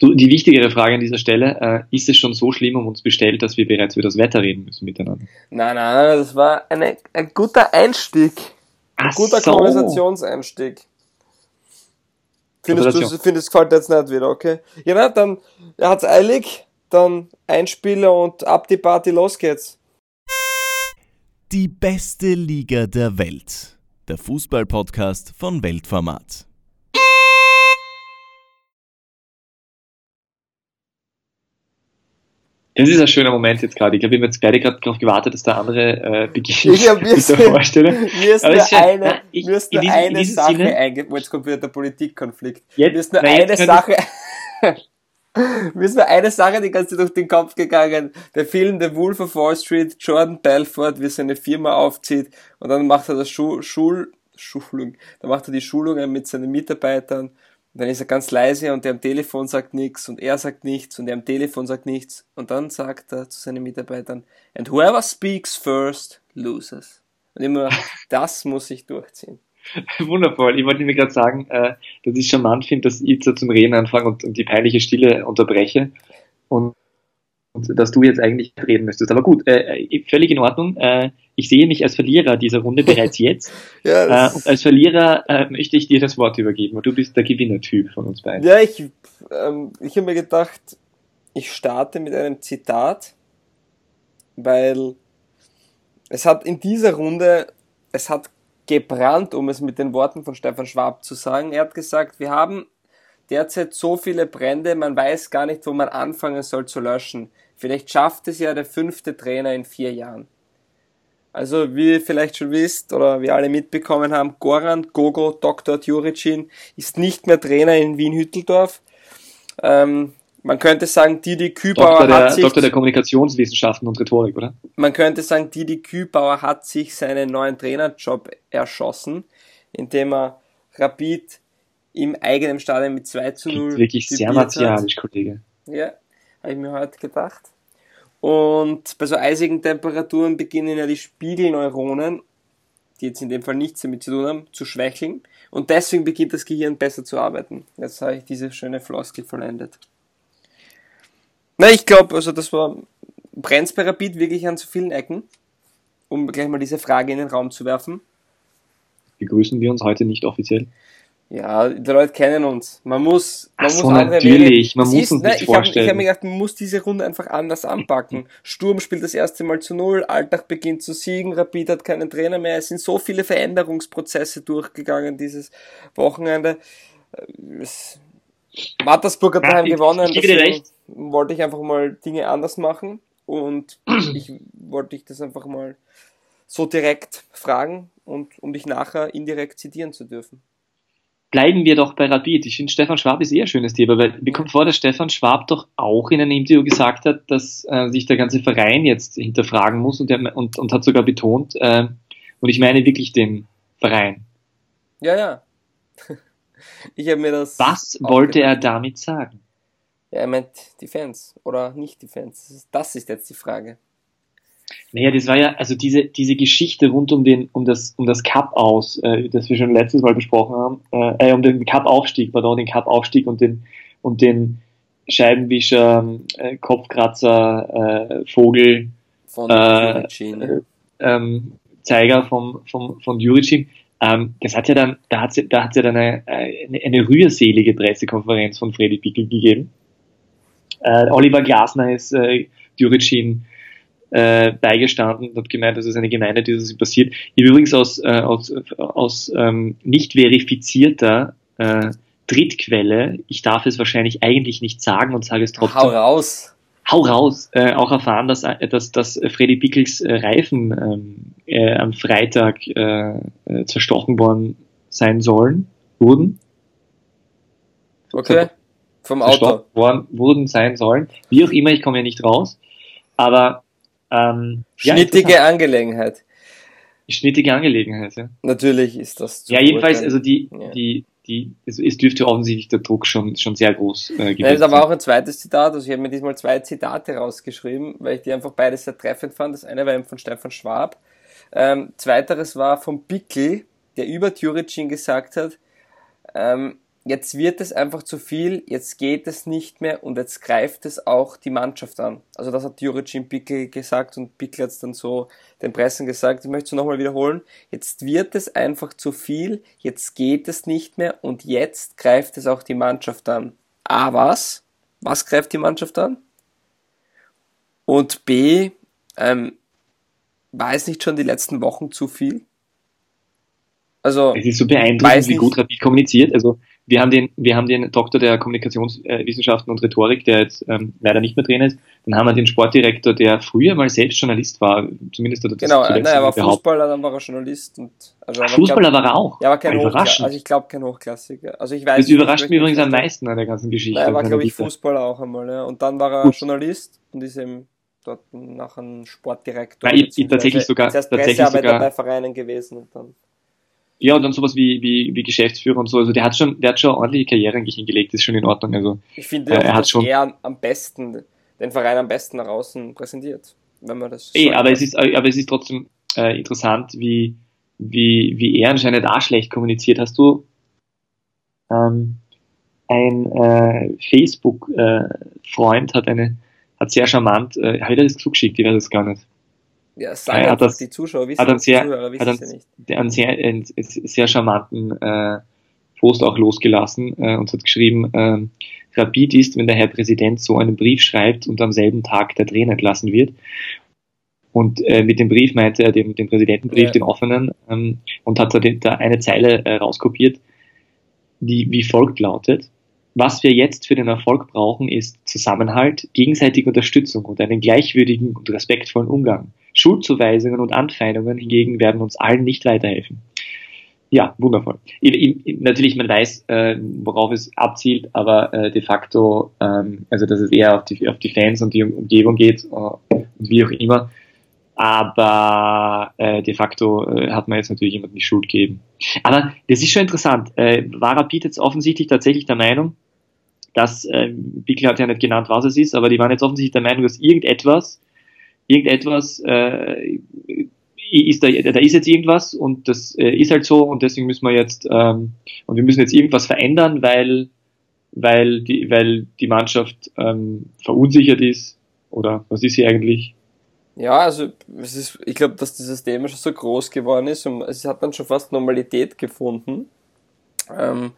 Die wichtigere Frage an dieser Stelle, äh, ist es schon so schlimm um uns bestellt, dass wir bereits über das Wetter reden müssen miteinander? Nein, nein, nein, das war eine, ein guter Einstieg. Ein Ach guter so. Konversationseinstieg. Findest du, findest, gefällt dir jetzt nicht wieder, okay? Ja, na, dann, er hat's eilig, dann Einspieler und ab die Party, los geht's. Die beste Liga der Welt. Der Fußballpodcast von Weltformat. Das ist ein schöner Moment jetzt gerade. Ich glaube, wir haben jetzt beide gerade darauf gewartet, dass der andere äh, beginnt Ich hab mir mit der Vorstellung. Mir ist Aber nur eine, Na, ich- mir ist nur diesem- in eine Sache Sinne- eingefallen. Jetzt kommt wieder der Politikkonflikt. Jetzt- mir ist nur jetzt eine Sache, mir ist nur eine Sache die ganze Zeit durch den Kopf gegangen. Der Film The Wolf of Wall Street, Jordan Belfort, wie seine Firma aufzieht und dann macht er das Schul, Schul, Schulung, dann macht er die Schulungen mit seinen Mitarbeitern und dann ist er ganz leise und der am Telefon sagt nichts und er sagt nichts und der am Telefon sagt nichts und dann sagt er zu seinen Mitarbeitern, and whoever speaks first loses. Und immer, das muss ich durchziehen. Wundervoll. Ich wollte mir gerade sagen, äh, dass ich charmant finde, dass ich so zum Reden anfange und, die peinliche Stille unterbreche und dass du jetzt eigentlich reden müsstest. Aber gut, äh, äh, völlig in Ordnung. Äh, ich sehe mich als Verlierer dieser Runde bereits jetzt. Ja, äh, und als Verlierer äh, möchte ich dir das Wort übergeben, weil du bist der Gewinnertyp von uns beiden. Ja, ich, ähm, ich habe mir gedacht, ich starte mit einem Zitat, weil es hat in dieser Runde, es hat gebrannt, um es mit den Worten von Stefan Schwab zu sagen. Er hat gesagt, wir haben derzeit so viele Brände, man weiß gar nicht, wo man anfangen soll zu löschen. Vielleicht schafft es ja der fünfte Trainer in vier Jahren. Also, wie ihr vielleicht schon wisst oder wir alle mitbekommen haben, Goran Gogo Dr. Djuricin ist nicht mehr Trainer in Wien-Hütteldorf. Ähm, man könnte sagen, Didi Kübauer Doktor der, hat sich, Doktor der Kommunikationswissenschaften und Rhetorik, oder? man könnte sagen, Didi Kübauer hat sich seinen neuen Trainerjob erschossen, indem er Rapid im eigenen Stadion mit 2 zu 0 Klingt wirklich sehr martialisch, Kollege. Ja, habe ich mir heute gedacht. Und bei so eisigen Temperaturen beginnen ja die Spiegelneuronen, die jetzt in dem Fall nichts damit zu tun haben, zu schwächeln. Und deswegen beginnt das Gehirn besser zu arbeiten. Jetzt habe ich diese schöne Floskel vollendet. Na, ich glaube, also das war brennt's bei Rapid wirklich an so vielen Ecken, um gleich mal diese Frage in den Raum zu werfen. Begrüßen wir uns heute nicht offiziell. Ja, die Leute kennen uns. Man muss, man so, muss andere natürlich. Wege. Man muss uns ne, nicht ich hab- vorstellen. Ich habe mir gedacht, man muss diese Runde einfach anders anpacken. Sturm spielt das erste Mal zu null, Alltag beginnt zu siegen, Rapid hat keinen Trainer mehr. Es sind so viele Veränderungsprozesse durchgegangen dieses Wochenende. Es, Mattersburg hat Ja, daheim ich- gewonnen, ich deswegen recht. wollte ich einfach mal Dinge anders machen und ich wollte ich das einfach mal so direkt fragen und um dich nachher indirekt zitieren zu dürfen. Bleiben wir doch bei Rapid. Ich finde, Stefan Schwab ist eher ein schönes Thema, weil mir kommt vor, dass Stefan Schwab doch auch in einem Interview gesagt hat, dass äh, sich der ganze Verein jetzt hinterfragen muss und, er, und, und hat sogar betont, äh, und ich meine wirklich den Verein. Ja, ja. Ich habe mir das. Was wollte er gedacht. damit sagen? Ja, er meint die Fans oder nicht die Fans. Das ist jetzt die Frage. Naja, das war ja, also diese, diese Geschichte rund um den, um das, um das Cup aus, äh, das wir schon letztes Mal besprochen haben, äh, äh, um den Cup-Aufstieg, pardon, den Cup-Aufstieg und den, und den Scheibenwischer, äh, Kopfkratzer, äh, Vogel, Von Äh, äh, ähm, Zeiger vom, vom, von Juricin. Ähm, das hat ja dann, da hat da hat's ja dann eine, eine, eine rührselige Pressekonferenz von Freddy Pickel gegeben. Äh, Oliver Glasner ist äh, Juricin äh, beigestanden und hat gemeint, das ist eine Gemeinde, die das passiert. Ich übrigens aus, äh, aus, aus ähm, nicht verifizierter äh, Drittquelle, ich darf es wahrscheinlich eigentlich nicht sagen und sage es trotzdem Hau raus. hau raus, äh, auch erfahren, dass, äh, dass, dass Freddy Pickels äh, Reifen ähm, äh, am Freitag äh, äh, zerstochen worden sein sollen, wurden. Okay. Vom Auto. Worden, wurden sein sollen. Wie auch immer, ich komme ja nicht raus. Aber ähm, ja, Schnittige interessant. Angelegenheit. schnittige Angelegenheit, ja. Natürlich ist das zu Ja, jedenfalls, also die, Ja. die, die, es, es dürfte offensichtlich der Druck schon, schon sehr groß äh, gewesen Nein, da war sein. auch ein zweites Zitat. Also ich habe mir diesmal zwei Zitate rausgeschrieben, weil ich die einfach beide sehr treffend fand. Das eine war eben von Stefan Schwab. Ähm, zweiteres war von Bickel, der über Tjuricin gesagt hat, ähm, jetzt wird es einfach zu viel, jetzt geht es nicht mehr und jetzt greift es auch die Mannschaft an. Also das hat Juricin Pickel gesagt und Pickel hat es dann so den Pressen gesagt. Ich möchte es nochmal wiederholen. Jetzt wird es einfach zu viel, jetzt geht es nicht mehr und jetzt greift es auch die Mannschaft an. A, was? Was greift die Mannschaft an? Und B, ähm, war es nicht schon die letzten Wochen zu viel? Also, es ist so beeindruckend, wie gut Rapid kommuniziert. Also wir haben den, wir haben den Doktor der Kommunikationswissenschaften und Rhetorik, der jetzt ähm, leider nicht mehr drin ist. Dann haben wir den Sportdirektor, der früher mal selbst Journalist war, zumindest oder das Genau, nein, er war Fußballer, dann war er Journalist und also Fußballer glaub, war er auch. Ja, aber kein Hochklassiker. Also ich glaube kein Hochklassiker. Also ich weiß. Das überrascht mich übrigens am meisten an der ganzen Geschichte. Nein, er war glaube ich Fußballer auch einmal, ja. Und dann war er Gut. Journalist und ist eben dort nachher ein Sportdirektor. Nein, ich, ich tatsächlich sogar, tatsächlich sogar bei Vereinen gewesen und dann. Ja, und dann sowas wie, wie, wie Geschäftsführer und so. Also der hat schon, der hat schon ordentliche Karriere eigentlich hingelegt, ist schon in Ordnung. Also, ich finde, äh, er hat schon er am besten, den Verein am besten nach außen präsentiert, wenn man das. Eh, aber es ist, aber es ist trotzdem äh, interessant, wie, wie, wie er anscheinend auch schlecht kommuniziert. Hast du ähm, ein äh, Facebook-Freund äh, hat eine, hat sehr charmant, äh, hat er das zugeschickt, ich weiß es gar nicht. Ja, sagen hat das, die Zuschauer wissen, hat einen sehr, Zuhörer wissen hat einen, ja einen sehr, einen sehr charmanten äh, Post auch losgelassen äh, und hat geschrieben, äh, Rapid ist, wenn der Herr Präsident so einen Brief schreibt und am selben Tag der Trainer entlassen wird. Und äh, mit dem Brief meinte er den, den Präsidentenbrief, ja. den offenen, ähm, und hat da, den, da eine Zeile äh, rauskopiert, die wie folgt lautet. Was wir jetzt für den Erfolg brauchen, ist Zusammenhalt, gegenseitige Unterstützung und einen gleichwürdigen und respektvollen Umgang. Schuldzuweisungen und Anfeindungen hingegen werden uns allen nicht weiterhelfen. Ja, wundervoll. Ich, ich, natürlich, man weiß, äh, worauf es abzielt, aber äh, de facto, ähm, also dass es eher auf die, auf die Fans und die Umgebung geht äh, und wie auch immer. Aber äh, de facto äh, hat man jetzt natürlich jemandem die Schuld gegeben. Aber das ist schon interessant. Äh, war Rapid jetzt offensichtlich tatsächlich der Meinung, dass, äh, Bickel hat ja nicht genannt, was es ist, aber die waren jetzt offensichtlich der Meinung, dass irgendetwas irgendetwas äh, ist da, da ist jetzt irgendwas und das äh, ist halt so und deswegen müssen wir jetzt ähm, und wir müssen jetzt irgendwas verändern, weil weil die weil die Mannschaft ähm, verunsichert ist oder was ist sie eigentlich? Ja, also es ist, ich glaube, dass dieses Thema schon so groß geworden ist und es hat dann schon fast Normalität gefunden. Ähm,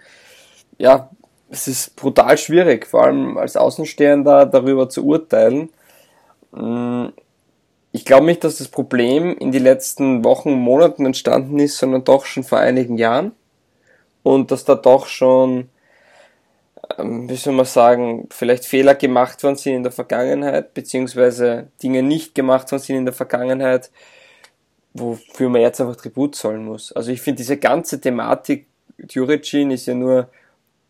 ja, es ist brutal schwierig, vor allem als Außenstehender darüber zu urteilen. Mm, ich glaube nicht, dass das Problem in die letzten Wochen, Monaten entstanden ist, sondern doch schon vor einigen Jahren. Und dass da doch schon, ähm, wie soll man sagen, vielleicht Fehler gemacht worden sind in der Vergangenheit, beziehungsweise Dinge nicht gemacht worden sind in der Vergangenheit, wofür man jetzt einfach Tribut zollen muss. Also ich finde diese ganze Thematik, Juricin ist ja nur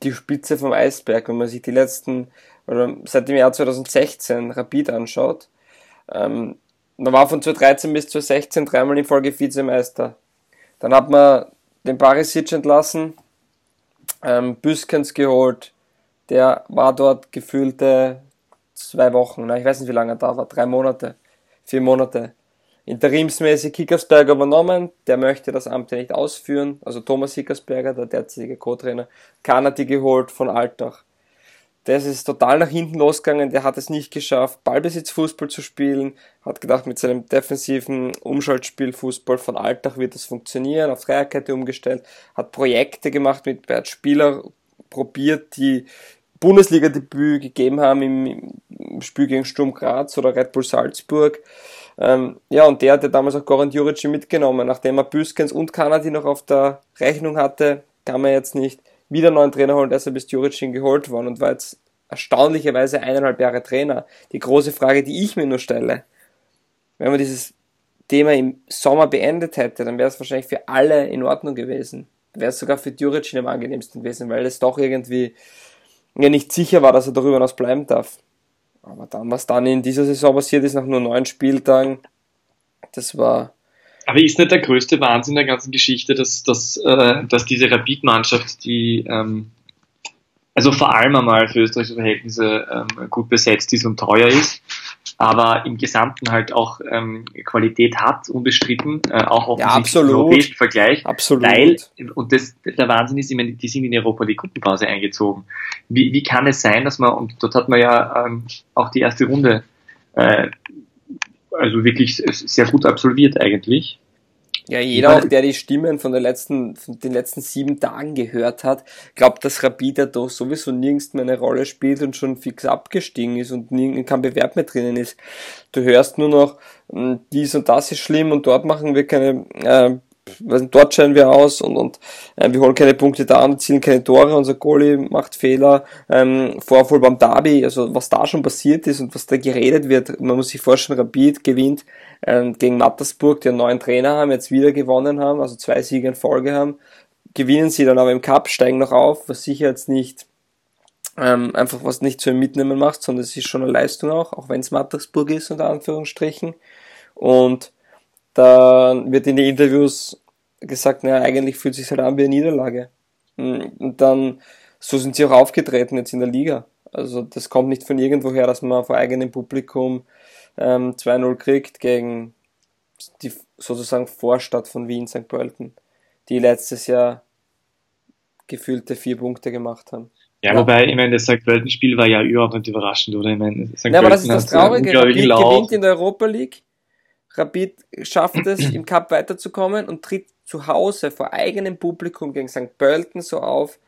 die Spitze vom Eisberg, wenn man sich die letzten, oder seit dem Jahr 2016 Rapid anschaut. Ähm, man war von 2013 bis 2016 dreimal in Folge Vizemeister. Dann hat man den Barisic entlassen, ähm, Büskens geholt, der war dort gefühlte zwei Wochen, na, ich weiß nicht wie lange er da war, drei Monate, vier Monate. Interimsmäßig Kickersberger übernommen, der möchte das Amt ja nicht ausführen, also Thomas Hickersberger, der derzeitige Co-Trainer, Kanadi geholt von Altach. Der ist total nach hinten losgegangen, der hat es nicht geschafft, Ballbesitzfußball zu spielen, hat gedacht, mit seinem defensiven Umschaltspiel Fußball von Alltag wird das funktionieren, auf Dreierkette umgestellt, hat Projekte gemacht mit hat Spieler probiert, die Bundesliga-Debüt gegeben haben im Spiel gegen Sturm Graz oder Red Bull Salzburg. Ähm, ja, und der hat ja damals auch Goran Juric mitgenommen, nachdem er Büskens und Kanadi noch auf der Rechnung hatte, kam er jetzt nicht wieder einen neuen Trainer holen, deshalb ist Juricin geholt worden und war jetzt erstaunlicherweise eineinhalb Jahre Trainer. Die große Frage, die ich mir nur stelle, wenn man dieses Thema im Sommer beendet hätte, dann wäre es wahrscheinlich für alle in Ordnung gewesen. Wäre es sogar für Juricin am angenehmsten gewesen, weil es doch irgendwie ja nicht sicher war, dass er darüber hinaus bleiben darf. Aber dann, was dann in dieser Saison passiert ist, nach nur neun Spieltagen, das war aber ist nicht der größte Wahnsinn der ganzen Geschichte, dass, dass, äh, dass diese Rapid-Mannschaft, die ähm, also vor allem einmal für österreichische Verhältnisse ähm, gut besetzt ist und teuer ist, aber im Gesamten halt auch ähm, Qualität hat, unbestritten, äh, auch auf Ja, dem absolut. europäischen Vergleich. Absolut. Weil, und das, der Wahnsinn ist, ich meine, die sind in Europa die Gruppenpause eingezogen. Wie, wie kann es sein, dass man, und dort hat man ja ähm, auch die erste Runde äh, also wirklich sehr gut absolviert eigentlich. Ja, jeder, auch der die Stimmen von, der letzten, von den letzten sieben Tagen gehört hat, glaubt, dass Rapid ja doch sowieso nirgends mehr eine Rolle spielt und schon fix abgestiegen ist und kein Bewerb mehr drinnen ist. Du hörst nur noch, hm, dies und das ist schlimm und dort machen wir keine, äh, dort scheinen wir aus und, und äh, wir holen keine Punkte da und zielen keine Tore, unser Goalie macht Fehler, ähm, Vorfall beim Derby, also was da schon passiert ist und was da geredet wird, man muss sich vorstellen, Rapid gewinnt ähm, gegen Mattersburg, die einen neuen Trainer haben, jetzt wieder gewonnen haben, also zwei Siege in Folge haben, gewinnen sie dann aber im Cup, steigen noch auf, was sicher jetzt nicht ähm, einfach was nicht im Mitnehmen macht, sondern es ist schon eine Leistung auch, auch wenn es Mattersburg ist, unter Anführungsstrichen. Und dann wird in den Interviews gesagt, naja, eigentlich fühlt sich halt an wie eine Niederlage. Und dann, so sind sie auch aufgetreten jetzt in der Liga. Also das kommt nicht von irgendwoher, dass man vor eigenem Publikum ähm, 2-0 kriegt gegen die sozusagen Vorstadt von Wien, St. Pölten, die letztes Jahr gefühlte vier Punkte gemacht haben. Ja, wobei, ich meine, das St. Pölten-Spiel war ja überhaupt nicht überraschend, oder? Ich meine, St. Ja, aber das ist das Traurige. Lauf. gewinnt in der Europa League. Rapid schafft es, im Cup weiterzukommen und tritt zu Hause vor eigenem Publikum gegen St. Pölten so auf.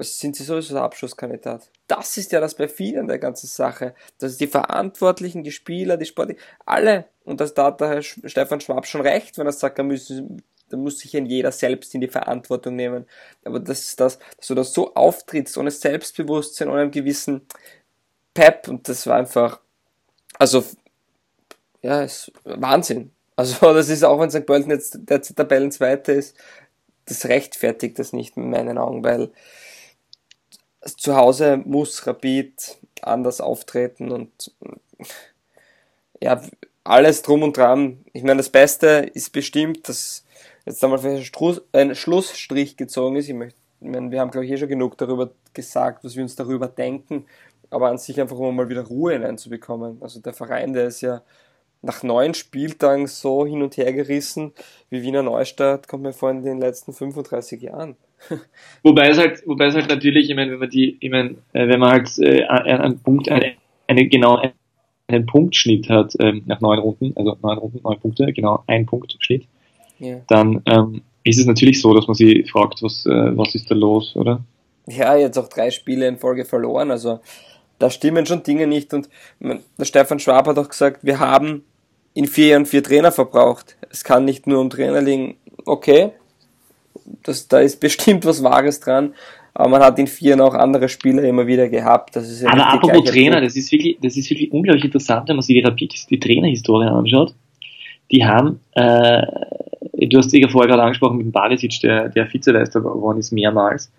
Sind sie sowieso der Abschlusskandidat? Das ist ja das Perfide an der ganzen Sache. Dass die Verantwortlichen, die Spieler, die Sportler, alle, und das da hat der Herr Stefan Schwab schon recht, wenn er sagt, da müssen, da muss sich ein jeder selbst in die Verantwortung nehmen. Aber das ist das, dass du das so auftrittst, ohne Selbstbewusstsein, ohne einen gewissen Pep, und das war einfach, also, ja, ist Wahnsinn. Also, das ist auch, wenn St. Pölten jetzt der Tabellenzweite ist, das rechtfertigt das nicht in meinen Augen, weil zu Hause muss Rapid anders auftreten und ja, alles drum und dran. Ich meine, das Beste ist bestimmt, dass jetzt einmal ein Schlussstrich gezogen ist. Ich meine, wir haben, glaube ich, eh schon genug darüber gesagt, was wir uns darüber denken, aber an sich einfach, um mal wieder Ruhe hineinzubekommen. Also der Verein, der ist ja nach neun Spieltagen so hin und her gerissen wie Wiener Neustadt, kommt mir vor in den letzten 35 Jahren. Wobei es halt, wobei es halt natürlich, ich meine, wenn man die, ich meine, äh, wenn man halt äh, einen, Punkt, eine, eine genau einen Punktschnitt hat ähm, nach neun Runden, also neun Runden, neun Punkte, genau ein Punktschnitt, Ja. dann ähm, ist es natürlich so, dass man sich fragt, was, äh, was ist da los, oder? ja, jetzt auch drei Spiele in Folge verloren. Also da stimmen schon Dinge nicht. Und der Stefan Schwab hat auch gesagt, wir haben in vier Jahren vier Trainer verbraucht. Es kann nicht nur um Trainer liegen. Okay, das, da ist bestimmt was Wahres dran. Aber man hat in vier Jahren auch andere Spieler immer wieder gehabt. Das ist ja Aber apropos Trainer, das ist wirklich, das ist wirklich unglaublich interessant, wenn man sich die Rapid, die Trainerhistorie anschaut. Die haben, äh, du hast sicher vorher gerade angesprochen mit dem Barisic, der, der Vizemeister geworden ist, mehrmals.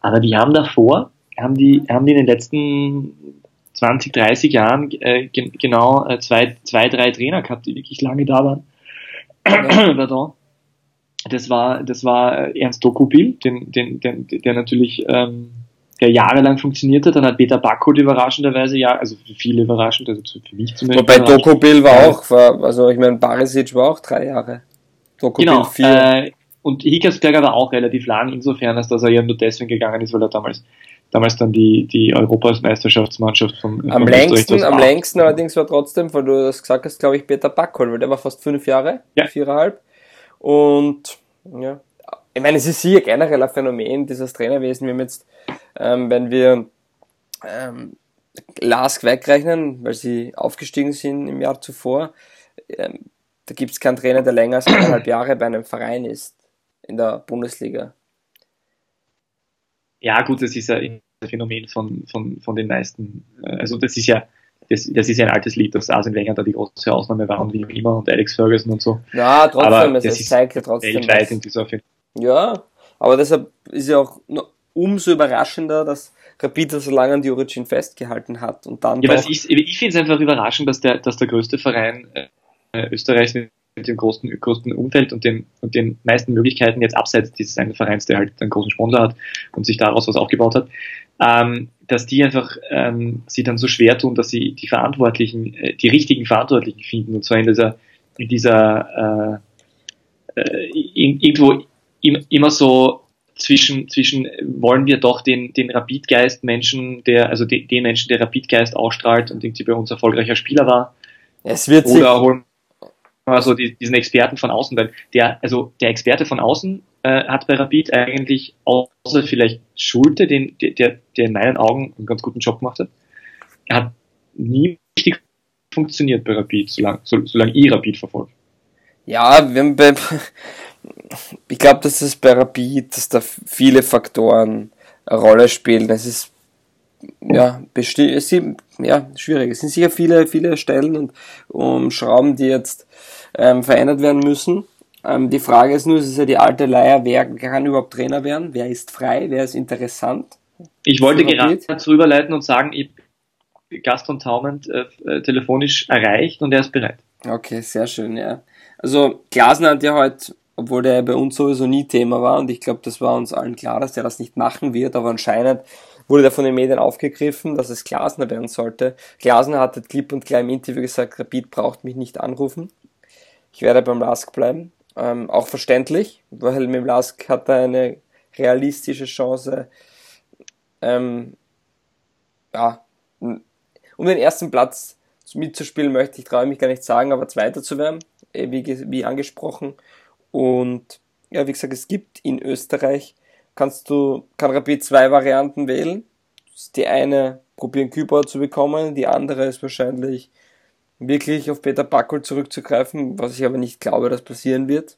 Aber die haben davor, haben die, haben die in den letzten 20, 30 Jahren äh, gen genau äh, zwei, zwei, drei Trainer gehabt, die wirklich lange da waren. Pardon. Das war, das war äh, Ernst Dokupil, den, den, den, der natürlich ähm, der jahrelang funktioniert hat. Dann hat Peter Backholt überraschenderweise, ja, also für viele überraschend, also für mich zumindest. Wobei. Dokopil war Ja. auch, war, also ich meine, Barisic war auch drei Jahre. Dokopil Genau. vier. Äh, und Hickersberger war auch relativ lang, insofern, als dass er ja nur deswegen gegangen ist, weil er damals, damals dann die, die Europameisterschaftsmannschaft vom, Am längsten, am längsten allerdings war trotzdem, weil du das gesagt hast, glaube ich, Peter Backholm, weil der war fast fünf Jahre, Ja. viereinhalb. Und ja, ich meine, es ist sicher generell ein Phänomen dieses Trainerwesen. Wir haben jetzt, ähm, wenn wir ähm, Lask wegrechnen, weil sie aufgestiegen sind im Jahr zuvor, ähm, da gibt es keinen Trainer, der länger als eineinhalb Jahre bei einem Verein ist in der Bundesliga. Ja, gut, das ist ja ein Phänomen von, von, von den meisten. äh, Also das ist ja, das, das ist ja ein altes Lied, dass Arsene Wenger da die große Ausnahme war und wie immer und Alex Ferguson und so. Ja, trotzdem, Aber es, das ist zeigt ja trotzdem. Weltweit was. in dieser Phänomen. Ja, aber deshalb ist ja auch umso überraschender, dass Rapid so lange an die Origin festgehalten hat und dann Ja, doch, was ich, ich finde es einfach überraschend, dass der, dass der größte Verein äh, Österreichs mit dem großen, größten Umfeld und den, und den meisten Möglichkeiten jetzt abseits dieses einen Vereins, der halt einen großen Sponsor hat und sich daraus was aufgebaut hat, ähm, dass die einfach ähm, sie dann so schwer tun, dass sie die Verantwortlichen, äh, die richtigen Verantwortlichen finden und zwar in dieser, in dieser äh, äh, irgendwo immer so zwischen, zwischen wollen wir doch den, den Rapidgeist Menschen, der, also den, den Menschen, der Rapidgeist ausstrahlt und irgendwie bei uns erfolgreicher Spieler war. Es wird oder holen wir so die, diesen Experten von außen, weil der, also der Experte von außen äh, hat bei Rapid eigentlich außer vielleicht Schulte, den, der, der in meinen Augen einen ganz guten Job gemacht hat, hat nie richtig funktioniert bei Rapid, solange, so, solange ich Rapid verfolge. Ja, wir haben bei, ich glaube, dass es bei Rapid, dass da viele Faktoren eine Rolle spielen. Es ist ja, besti ja schwierig. Es sind sicher viele, viele Stellen und um Schrauben, die jetzt ähm, verändert werden müssen. Ähm, die Frage ist nur, es ist ja die alte Leier, wer kann überhaupt Trainer werden? Wer ist frei? Wer ist interessant? Ich wollte gerade dazu überleiten und sagen, ich Gaston Taumend äh, äh, telefonisch erreicht und er ist bereit. Okay, sehr schön, ja. Also Glasner hat ja heute obwohl der bei uns sowieso nie Thema war und ich glaube, das war uns allen klar, dass der das nicht machen wird, aber anscheinend wurde der von den Medien aufgegriffen, dass es Glasner werden sollte. Glasner hatte klipp und klar im Interview gesagt, Rapid braucht mich nicht anrufen. Ich werde beim Lask bleiben. Ähm, auch verständlich, weil mit dem Lask hat er eine realistische Chance, ähm, ja, um den ersten Platz mitzuspielen möchte ich, traue mich gar nicht sagen, aber Zweiter zu werden, eh, wie, wie angesprochen. Und ja, wie gesagt, es gibt in Österreich, kannst du, kann Rapid zwei Varianten wählen. Die eine probieren Kübauer zu bekommen, die andere ist wahrscheinlich wirklich auf Peter Backel zurückzugreifen, was ich aber nicht glaube, dass passieren wird.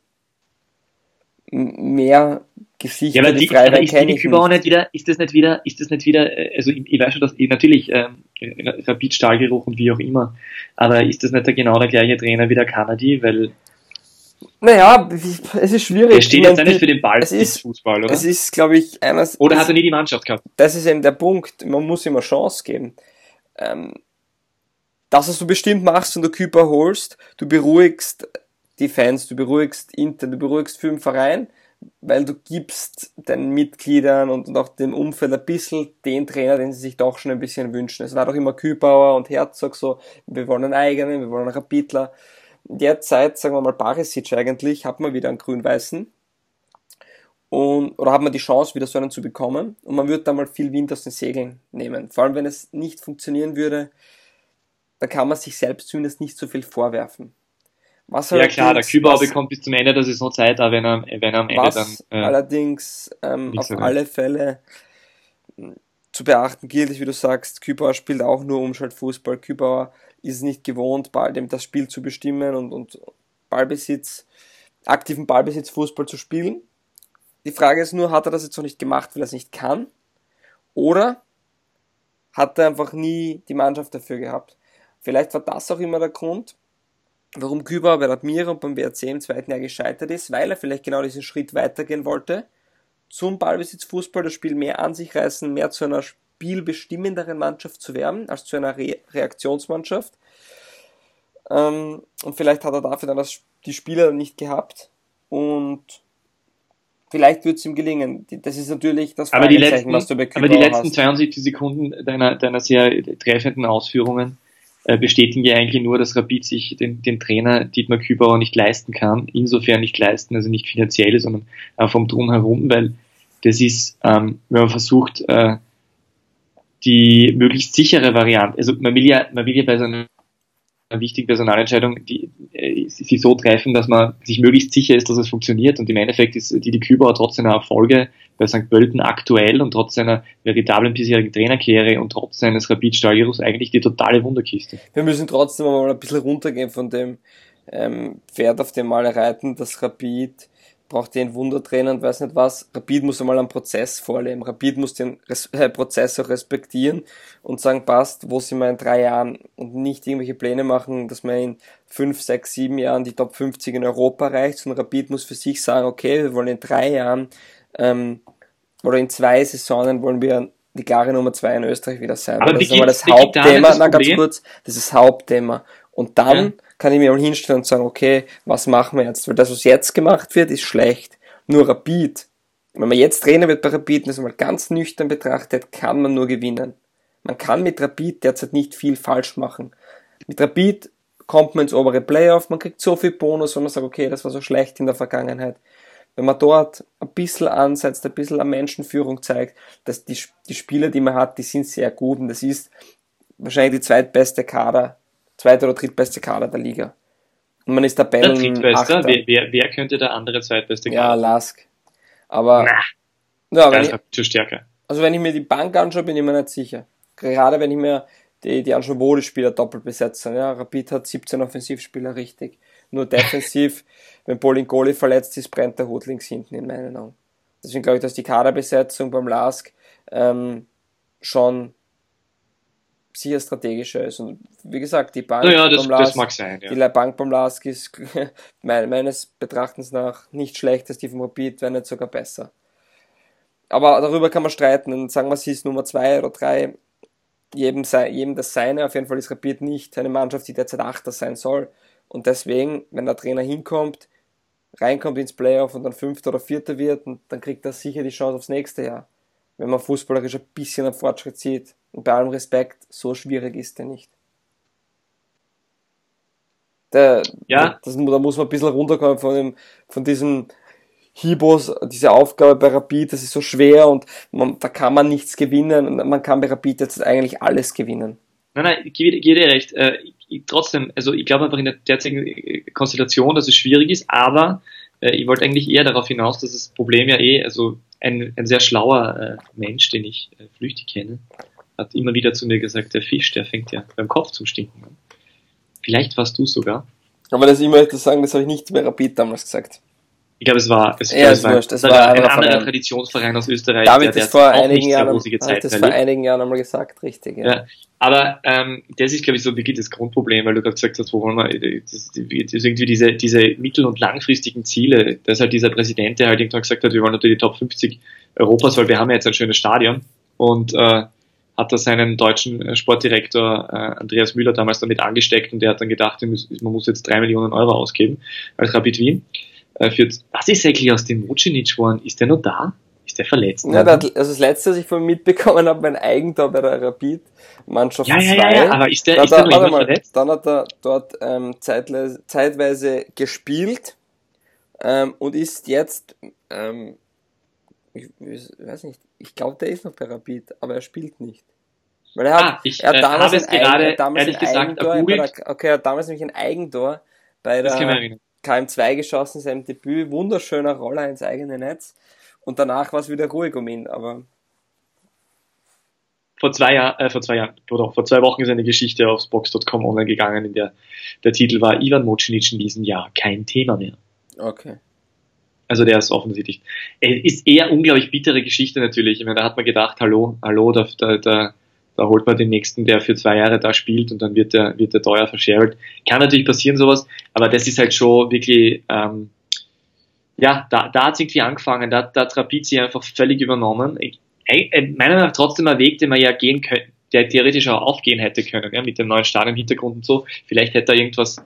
Mehr Gesichter, ja, aber die, die frei aber ist die Kübauer nicht wieder, ist das nicht wieder, ist das nicht wieder, äh, also ich, ich weiß schon, dass ich, natürlich ähm, Rapid Stahlgeruch und wie auch immer, aber ist das nicht der, genau der gleiche Trainer wie der Kanadi, weil naja, es ist schwierig. Er steht jetzt meine, nicht für den Ball Fußball, oder? Es ist, glaube ich, eines. Oder hat er nie die Mannschaft gehabt? Das ist eben der Punkt. Man muss ihm eine Chance geben. Ähm, das, was du bestimmt machst und du Küper holst, du beruhigst die Fans, du beruhigst Inter, du beruhigst für den Verein, weil du gibst deinen Mitgliedern und, und auch dem Umfeld ein bisschen den Trainer, den sie sich doch schon ein bisschen wünschen. Es war doch immer Kübauer und Herzog so, wir wollen einen eigenen, wir wollen einen Rapidler derzeit, sagen wir mal, Barisic eigentlich, hat man wieder einen grün-weißen. Und, oder hat man die Chance, wieder so einen zu bekommen. Und man würde da mal viel Wind aus den Segeln nehmen. Vor allem, wenn es nicht funktionieren würde, da kann man sich selbst zumindest nicht so viel vorwerfen. Was ja klar, der Kübauer bekommt bis zum Ende der Saison Zeit, wenn er, wenn er am Ende dann... Äh, allerdings ähm, auf alle Fälle zu beachten gilt, ist, wie du sagst, Kübauer spielt auch nur Umschaltfußball. Kübauer ist nicht gewohnt, bald eben das Spiel zu bestimmen und, und Ballbesitz, aktiven Ballbesitz Fußball zu spielen. Die Frage ist nur, hat er das jetzt noch nicht gemacht, weil er es nicht kann? Oder hat er einfach nie die Mannschaft dafür gehabt? Vielleicht war das auch immer der Grund, warum Küber bei Admira und beim WRC im zweiten Jahr gescheitert ist, weil er vielleicht genau diesen Schritt weitergehen wollte, zum Ballbesitz Fußball das Spiel mehr an sich reißen, mehr zu einer spielbestimmenderen Mannschaft zu werden, als zu einer Re Reaktionsmannschaft. Ähm, und vielleicht hat er dafür dann das, die Spieler nicht gehabt. Und vielleicht wird es ihm gelingen. Das ist natürlich das aber die letzten, was du bei Aber die letzten hast. 72 Sekunden deiner, deiner sehr treffenden Ausführungen bestätigen ja eigentlich nur, dass Rapid sich den, den Trainer Dietmar Kübauer nicht leisten kann. Insofern nicht leisten, also nicht finanziell, sondern äh, vom Drumherum, weil das ist, ähm, wenn man versucht, äh, die möglichst sichere Variante. Also man will ja, man will ja bei so einer wichtigen Personalentscheidung die, äh, sie so treffen, dass man sich möglichst sicher ist, dass es funktioniert. Und im Endeffekt ist die, die Kübauer trotz seiner Erfolge bei St. Pölten aktuell und trotz seiner veritablen bisherigen Trainerkarriere und trotz seines rapid stahlgeruchs eigentlich die totale Wunderkiste. Wir müssen trotzdem mal ein bisschen runtergehen von dem ähm, Pferd, auf dem mal reiten, das Rapid braucht den Wundertrainer und weiß nicht was. Rapid muss einmal einen Prozess vorleben. Rapid muss den Res äh, Prozess auch respektieren und sagen, passt, wo sind wir in drei Jahren und nicht irgendwelche Pläne machen, dass man in fünf, sechs, sieben Jahren die Top 50 in Europa erreicht, sondern Rapid muss für sich sagen, okay, wir wollen in drei Jahren ähm, oder in zwei Saisonen wollen wir die klare Nummer zwei in Österreich wieder sein. Aber das ist aber das Hauptthema, na ganz kurz, das ist das Hauptthema. Und dann ja. Kann ich mir mal hinstellen und sagen, okay, was machen wir jetzt? Weil das, was jetzt gemacht wird, ist schlecht. Nur Rapid, wenn man jetzt Trainer wird bei Rapid und das mal ganz nüchtern betrachtet, kann man nur gewinnen. Man kann mit Rapid derzeit nicht viel falsch machen. Mit Rapid kommt man ins obere Playoff, man kriegt so viel Bonus, wenn man sagt, okay, das war so schlecht in der Vergangenheit. Wenn man dort ein bisschen ansetzt, ein bisschen an Menschenführung zeigt, dass die, die Spieler, die man hat, die sind sehr gut und das ist wahrscheinlich die zweitbeste Kader, zweite oder drittbeste Kader der Liga. Und man ist Tabellen Der drittbeste? Wer, wer, wer, könnte der andere zweitbeste Kader? Ja, Lask. Aber, Na, ja, wenn ich, zu stärker. Also wenn ich mir die Bank anschaue, bin ich mir nicht sicher. Gerade wenn ich mir die, die anschaue, wo die Spieler doppelt besetzen. Ja, Rapid hat 17 Offensivspieler richtig. Nur defensiv, wenn Bolingoli verletzt ist, brennt der Hut links hinten in meinen Augen. Deswegen glaube ich, dass die Kaderbesetzung beim Lask ähm, schon sicher strategischer ist. Und wie gesagt, die Bank naja, das, beim Lask, das mag sein, ja. die Bank beim Lask ist meines Betrachtens nach nicht schlecht, als die vom Rapid, wenn nicht sogar besser. Aber darüber kann man streiten und sagen wir, sie ist Nummer zwei oder drei jedem, jedem das seine. Auf jeden Fall ist Rapid nicht eine Mannschaft, die derzeit Achter sein soll. Und deswegen, wenn der Trainer hinkommt, reinkommt ins Playoff und dann Fünfter oder Vierter wird, dann kriegt er sicher die Chance aufs nächste Jahr. Wenn man fußballerisch ein bisschen einen Fortschritt sieht. Und bei allem Respekt, so schwierig ist der nicht. Der, ja. Das, da muss man ein bisschen runterkommen von, dem, von diesem Hibos, diese Aufgabe bei Rapid, das ist so schwer und man, da kann man nichts gewinnen. Man kann bei Rapid jetzt eigentlich alles gewinnen. Nein, nein, ich gebe, dir recht. Äh, ich, trotzdem, also ich glaube einfach in der derzeitigen äh, Konstellation, dass es schwierig ist, aber äh, ich wollte eigentlich eher darauf hinaus, dass das Problem ja eh, also ein, ein sehr schlauer äh, Mensch, den ich äh, flüchtig kenne, hat immer wieder zu mir gesagt, der Fisch, der fängt ja beim Kopf zum Stinken an. Vielleicht warst du sogar. Aber das ich möchte sagen, das habe ich nicht mehr Rapid damals gesagt. Ich glaube, es war, es, ja, es war, wurscht, es war ein anderer Traditionsverein aus Österreich, David der, der vor einigen Jahren, Zeit das vor einigen Jahren einmal gesagt, richtig. Ja. ja aber ähm, das ist, glaube ich, so wirklich das Grundproblem, weil du gerade gesagt hast, wo wollen wir, das, das ist irgendwie diese, diese mittel- und langfristigen Ziele, dass halt dieser Präsident, der halt irgendwann gesagt hat, wir wollen natürlich die Top 50 Europas, weil wir haben ja jetzt ein schönes Stadion und äh, hat da seinen deutschen äh, Sportdirektor äh, Andreas Müller damals damit angesteckt und der hat dann gedacht, man muss jetzt drei Millionen Euro ausgeben als Rapid Wien äh, für, was ist eigentlich aus dem Mocinic geworden? Ist der noch da? Ist der verletzt? Ja, der, also das letzte, was ich von mitbekommen habe, mein Eigentor bei der Rapid Mannschaft ja, ja, ja, ja, aber ist der, ist der noch immer verletzt? Dann hat er dort ähm, zeitweise, zeitweise gespielt ähm, und ist jetzt, ähm, ich, ich weiß nicht, ich glaube, der ist noch bei Rapid, aber er spielt nicht. Weil er hat, ah, ich, er hat äh, damals es gerade, Eigen, damals ehrlich gesagt, Eigentor der, okay, er hat damals nämlich ein Eigentor bei der KM2 geschossen, seinem Debüt, wunderschöner Roller ins eigene Netz. Und danach war es wieder ruhig um ihn, aber. Vor zwei Jahren, äh, vor zwei Jahren, oder vor zwei Wochen ist eine Geschichte aufs Box.com online gegangen, in der der Titel war Ivan Mocinic in diesem Jahr kein Thema mehr. Okay. Also der ist offensichtlich. Es ist eher unglaublich bittere Geschichte natürlich. Ich meine, da hat man gedacht, hallo, hallo, da, da, da da holt man den nächsten, der für zwei Jahre da spielt und dann wird der, wird der teuer verscherlt. Kann natürlich passieren sowas, aber das ist halt schon wirklich, ähm, ja, da, da hat es irgendwie angefangen, da, da hat Rapid sie einfach völlig übernommen. Ich, äh, meiner Meinung nach trotzdem ein Weg, den man ja gehen könnte, der theoretisch auch aufgehen hätte können, ja, mit dem neuen Stadionhintergrund und so. Vielleicht hätte da irgendwas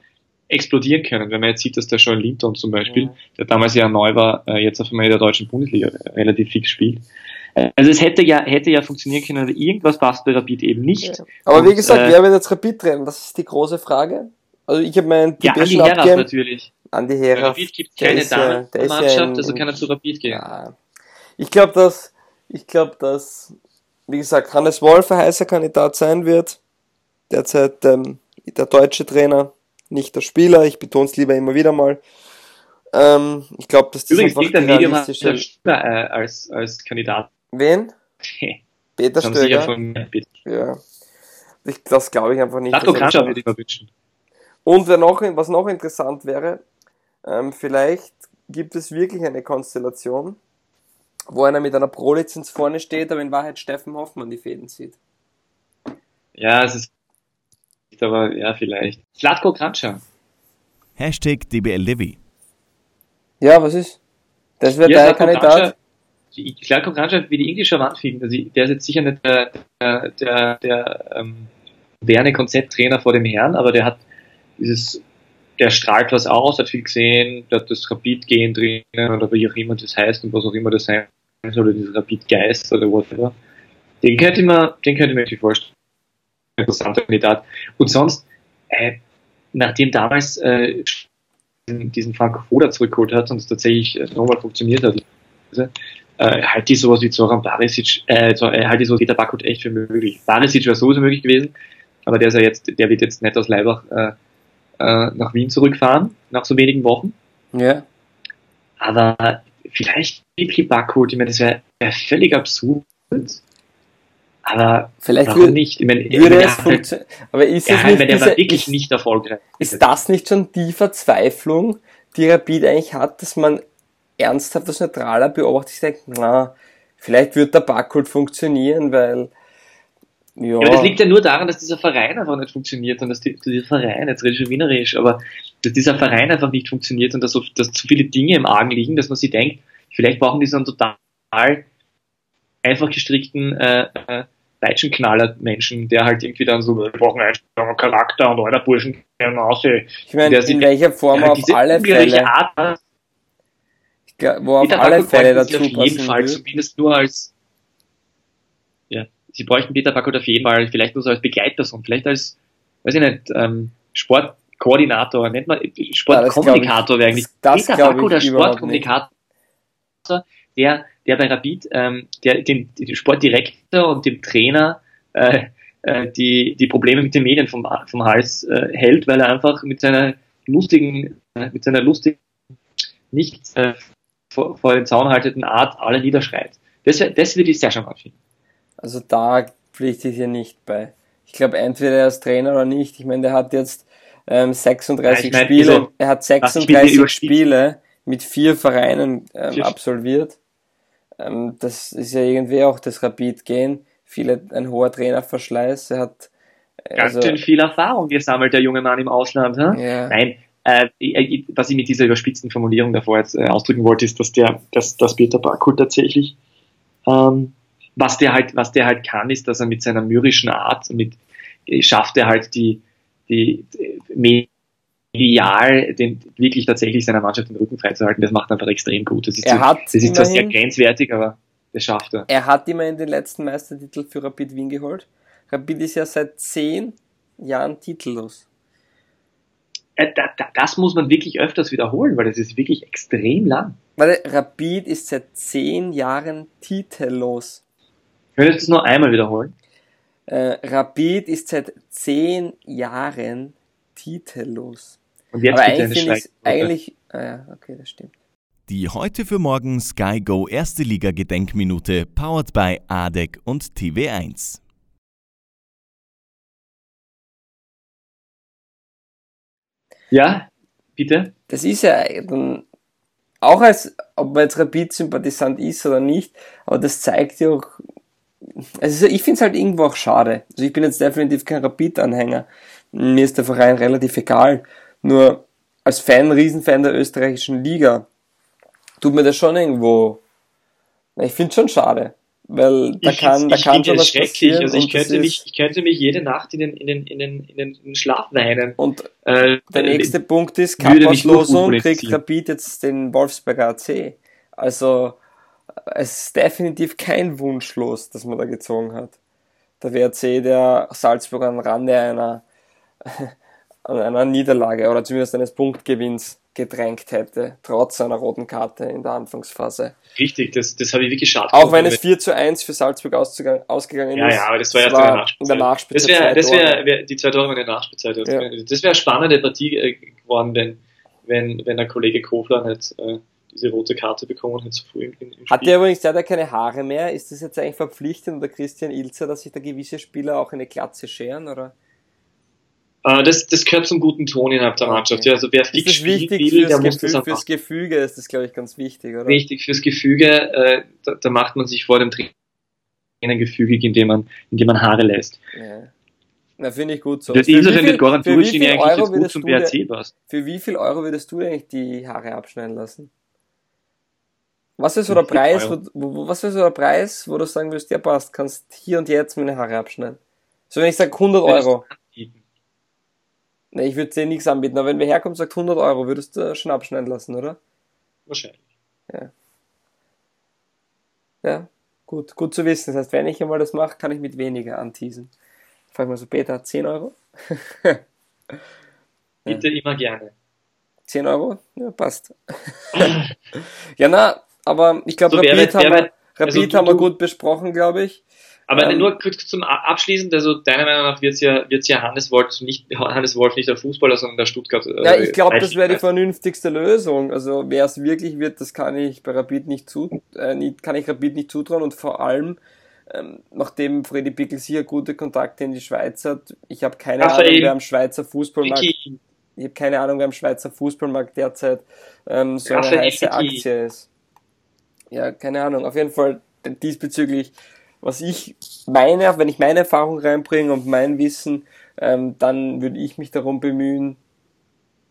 explodieren können, wenn man jetzt sieht, dass der Sean Linton zum Beispiel, ja. der damals ja neu war, äh, jetzt auf einmal in der deutschen Bundesliga relativ fix spielt. Also es hätte ja, hätte ja funktionieren können, aber irgendwas passt bei Rapid eben nicht. Ja. Aber und, wie gesagt, äh, wer wird jetzt Rapid trennen? Das ist die große Frage. Also ich habe meinen Ja, Andi Heraf natürlich. Andi Heraf. Rapid gibt keine Damenmannschaft, ja, also kann er zu Rapid gehen. Ja. Ich glaube, dass, ich glaube, dass, wie gesagt, Hannes Wolf ein heißer Kandidat sein wird. Derzeit ähm, der deutsche Trainer, nicht der Spieler. Ich betone es lieber immer wieder mal. Ähm, ich glaube, dass das Übrigens einfach der Medium. Äh, als, als Kandidat Wen? Peter Stöger. Von, ja. Ich, das glaube ich einfach nicht. Würde ich mir wünschen. Und wer noch, was noch interessant wäre, ähm, vielleicht gibt es wirklich eine Konstellation, wo einer mit einer Pro-Lizenz vorne steht, aber in Wahrheit Steffen Hoffmann die Fäden zieht. Ja, es ist aber ja, vielleicht. Slatko Kranjčar. Hashtag DBLDevi. Ja, was ist? Das wäre ja, dein Kandidat klar kommt Randstadt wie die englische Wand finden. Also der ist jetzt sicher nicht der, der, der, der ähm, moderne Konzepttrainer vor dem Herrn, aber der hat dieses, der strahlt was aus, hat viel gesehen, da hat das Rapid-Gehen drinnen oder wie auch immer das heißt und was auch immer das sein soll, oder dieser Rapid-Geist oder whatever. Den könnte man, den könnte man sich vorstellen. Interessanter Kandidat. Und sonst, äh, nachdem damals äh, diesen Frank Foda zurückgeholt hat und es tatsächlich äh, nochmal funktioniert hat, äh, halte ich sowas wie Zoran Barisic, äh, äh, halte ich sowas wie der Bakut echt für möglich. Barisic wäre sowieso möglich gewesen, aber der ist ja jetzt, der wird jetzt nicht aus Leibach äh, äh, nach Wien zurückfahren, nach so wenigen Wochen. Ja. Aber vielleicht Pipi Bakut, ich meine, das wäre wär völlig absurd. Aber Vielleicht warum würde, nicht? Ich meine, würde es halt- funktionieren. Aber ist er es hat- nicht weil der war diese, wirklich ist, nicht erfolgreich. ist das nicht schon die Verzweiflung, die Rapid eigentlich hat, dass man ernsthaft als neutraler Beobachter sich denkt, na, vielleicht wird der Backkult funktionieren, weil, ja, Ja, aber das liegt ja nur daran, dass dieser Verein einfach nicht funktioniert und dass die, dieser Verein, jetzt rede ich schon wienerisch, aber dass dieser Verein einfach nicht funktioniert und dass, so, dass zu viele Dinge im Argen liegen, dass man sich denkt, vielleicht brauchen die so einen total einfach gestrickten äh, äh, Peitschenknaller-Menschen, der halt irgendwie dann so, wir brauchen einen Charakter und euer Burschen ich meine, in welcher Form auf alle Fälle, Art, ich wo auf Peter alle Fälle dazu auf jeden Fall, würde. zumindest nur als, ja, sie bräuchten Peter Backholt auf jeden Fall, vielleicht nur so als Begleitperson, vielleicht als, weiß ich nicht, ähm, Sportkoordinator, nennt man, Sportkommunikator wäre eigentlich. das- Peter Backholt als Sportkommunikator, der, der bei Rapid, ähm, der, den, den Sportdirektor und dem Trainer, äh, äh, die, die Probleme mit den Medien vom, vom Hals äh, hält, weil er einfach mit seiner lustigen, äh, mit seiner lustigen, nicht äh, vor, vor den Zaun haltenden Art alle niederschreit. Das, das würde ich sehr charmant finden. Also da pflichte ich hier nicht bei. Ich glaube, entweder er ist Trainer oder nicht. Ich meine, der hat jetzt ähm, 36 Ja, ich mein, Spiele. wieso- er hat was ich mit dir 36 überspiele. Spiele mit vier Vereinen ähm, Vier- absolviert. Ähm, das ist ja irgendwie auch das Rapid-Gehen. Viele, ein hoher Trainerverschleiß. Er hat Ganz also, schön viel Erfahrung gesammelt, der junge Mann im Ausland. Hm? ja, Nein, äh, was ich mit dieser überspitzten Formulierung davor jetzt äh, ausdrücken wollte, ist, dass der, dass, dass Peter Barkul tatsächlich, ähm, was der halt, was der halt kann, ist, dass er mit seiner myrischen Art, mit, äh, schafft er halt die, die, die medial den, wirklich tatsächlich seiner Mannschaft den Rücken freizuhalten. Das macht er einfach extrem gut. Das ist, Er hat das ist zwar sehr grenzwertig, aber das schafft er. er hat immerhin den letzten Meistertitel für Rapid Wien geholt. Rapid ist ja seit zehn Jahren titellos. Äh, da, da, das muss man wirklich öfters wiederholen, weil das ist wirklich extrem lang. Weil Rapid ist seit zehn Jahren titellos. Könntest du es nur einmal wiederholen? Äh, Rapid ist seit zehn Jahren titellos. Und jetzt Aber bitte eine eigentlich finde ich eigentlich, ah ja, okay, das stimmt. Die heute für morgen Sky Go Erste Liga Gedenkminute powered by ADEC und TV1. Ja, bitte. Das ist ja dann, auch als, ob man jetzt Rapid-Sympathisant ist oder nicht, aber das zeigt ja auch, also ich finde es halt irgendwo auch schade. Also ich bin jetzt definitiv kein Rapid-Anhänger. Mir ist der Verein relativ egal. Nur als Fan, Riesenfan der österreichischen Liga, tut mir das schon irgendwo, ich finde es schon schade. Weil da ich kann, da ich kann finde schon es was schrecklich. Also ich könnte, mich, ich könnte mich jede Nacht in den, in den, in den, in den, Schlaf weinen. Und Äh, Der nächste Punkt ist, Fußball kriegt. Rapid jetzt den Wolfsberger AC. Also es ist definitiv kein Wunschlos, das man da gezogen hat. Der WRC, der Salzburg am Rande einer, einer Niederlage oder zumindest eines Punktgewinns gedrängt hätte, trotz seiner roten Karte in der Anfangsphase. Richtig, das, das habe ich wirklich schade Auch wenn es gefunden. 4 zu 1 für Salzburg ausgegangen, Ja, ist. ja, aber das war ja es in der Nachspielzeit. Das wäre, das wäre, wär, die zwei Tore in der Nachspielzeit. Das Ja. wäre das wär eine spannende Partie äh, geworden, wenn, wenn, wenn der Kollege Kofler nicht äh, diese rote Karte bekommen hätte so früh im, im Spiel. Hat der übrigens, der hat ja keine Haare mehr. Ist das jetzt eigentlich verpflichtend oder Christian Ilzer, dass sich da gewisse Spieler auch eine Glatze scheren? Oder? Äh, das, das gehört zum guten Ton innerhalb der Okay. Mannschaft. Ja, also wer Ist fix spielen wichtig will, der fürs, muss das einfach fürs Gefüge? Ist das, glaube ich, ganz wichtig, oder? Richtig, fürs Gefüge, äh, da, da macht man sich vor dem Training gefügig, indem man, indem man Haare lässt. Ja. Na, finde ich gut so. Das Für wie insofern viel- wird Goran für wie Duric viel eigentlich Euro gut würdest zum BRC passt. Für wie viel Euro würdest du eigentlich die Haare abschneiden lassen? Was ist so der Preis, wo, wo, was ist so der Preis, wo du sagen würdest, ja passt, kannst hier und jetzt meine Haare abschneiden? So wenn ich sage 100 Euro. Ne, ich würde dir nichts anbieten, aber wenn wer herkommt und sagt 100 Euro, würdest du schon abschneiden lassen, oder? Wahrscheinlich. Ja. Ja, gut, gut zu wissen. Das heißt, wenn ich einmal das mache, kann ich mit weniger anteasen. Frag mal so, Peter, 10 Euro? Bitte immer gerne. 10 Euro? Ja, passt. ja, na, aber ich glaube, So, wer Rapid, wer haben, wir, wird- Rapid also du- haben wir gut besprochen, glaube ich. Aber Ähm, nur kurz zum Abschließend, also deiner Meinung nach wird ja, wird's ja Hannes Wolf nicht, Hannes Wolf nicht der Fußballer, sondern der Stuttgart. äh, Ja, ich glaube, das wäre die vernünftigste Lösung. Also wer es wirklich wird, das kann ich bei Rapid nicht zu, äh, nicht, kann ich Rapid nicht zutrauen und vor allem, ähm, nachdem Freddy Pickel sicher gute Kontakte in die Schweiz hat, ich habe keine Raphael, Ahnung, wer am Schweizer Fußballmarkt, Vicky, ich habe keine Ahnung, wer am Schweizer Fußballmarkt derzeit ähm, so eine Raphael, heiße Vicky. Aktie ist. Ja, keine Ahnung. Auf jeden Fall diesbezüglich, was ich meine, wenn ich meine Erfahrung reinbringe und mein Wissen, ähm, dann würde ich mich darum bemühen.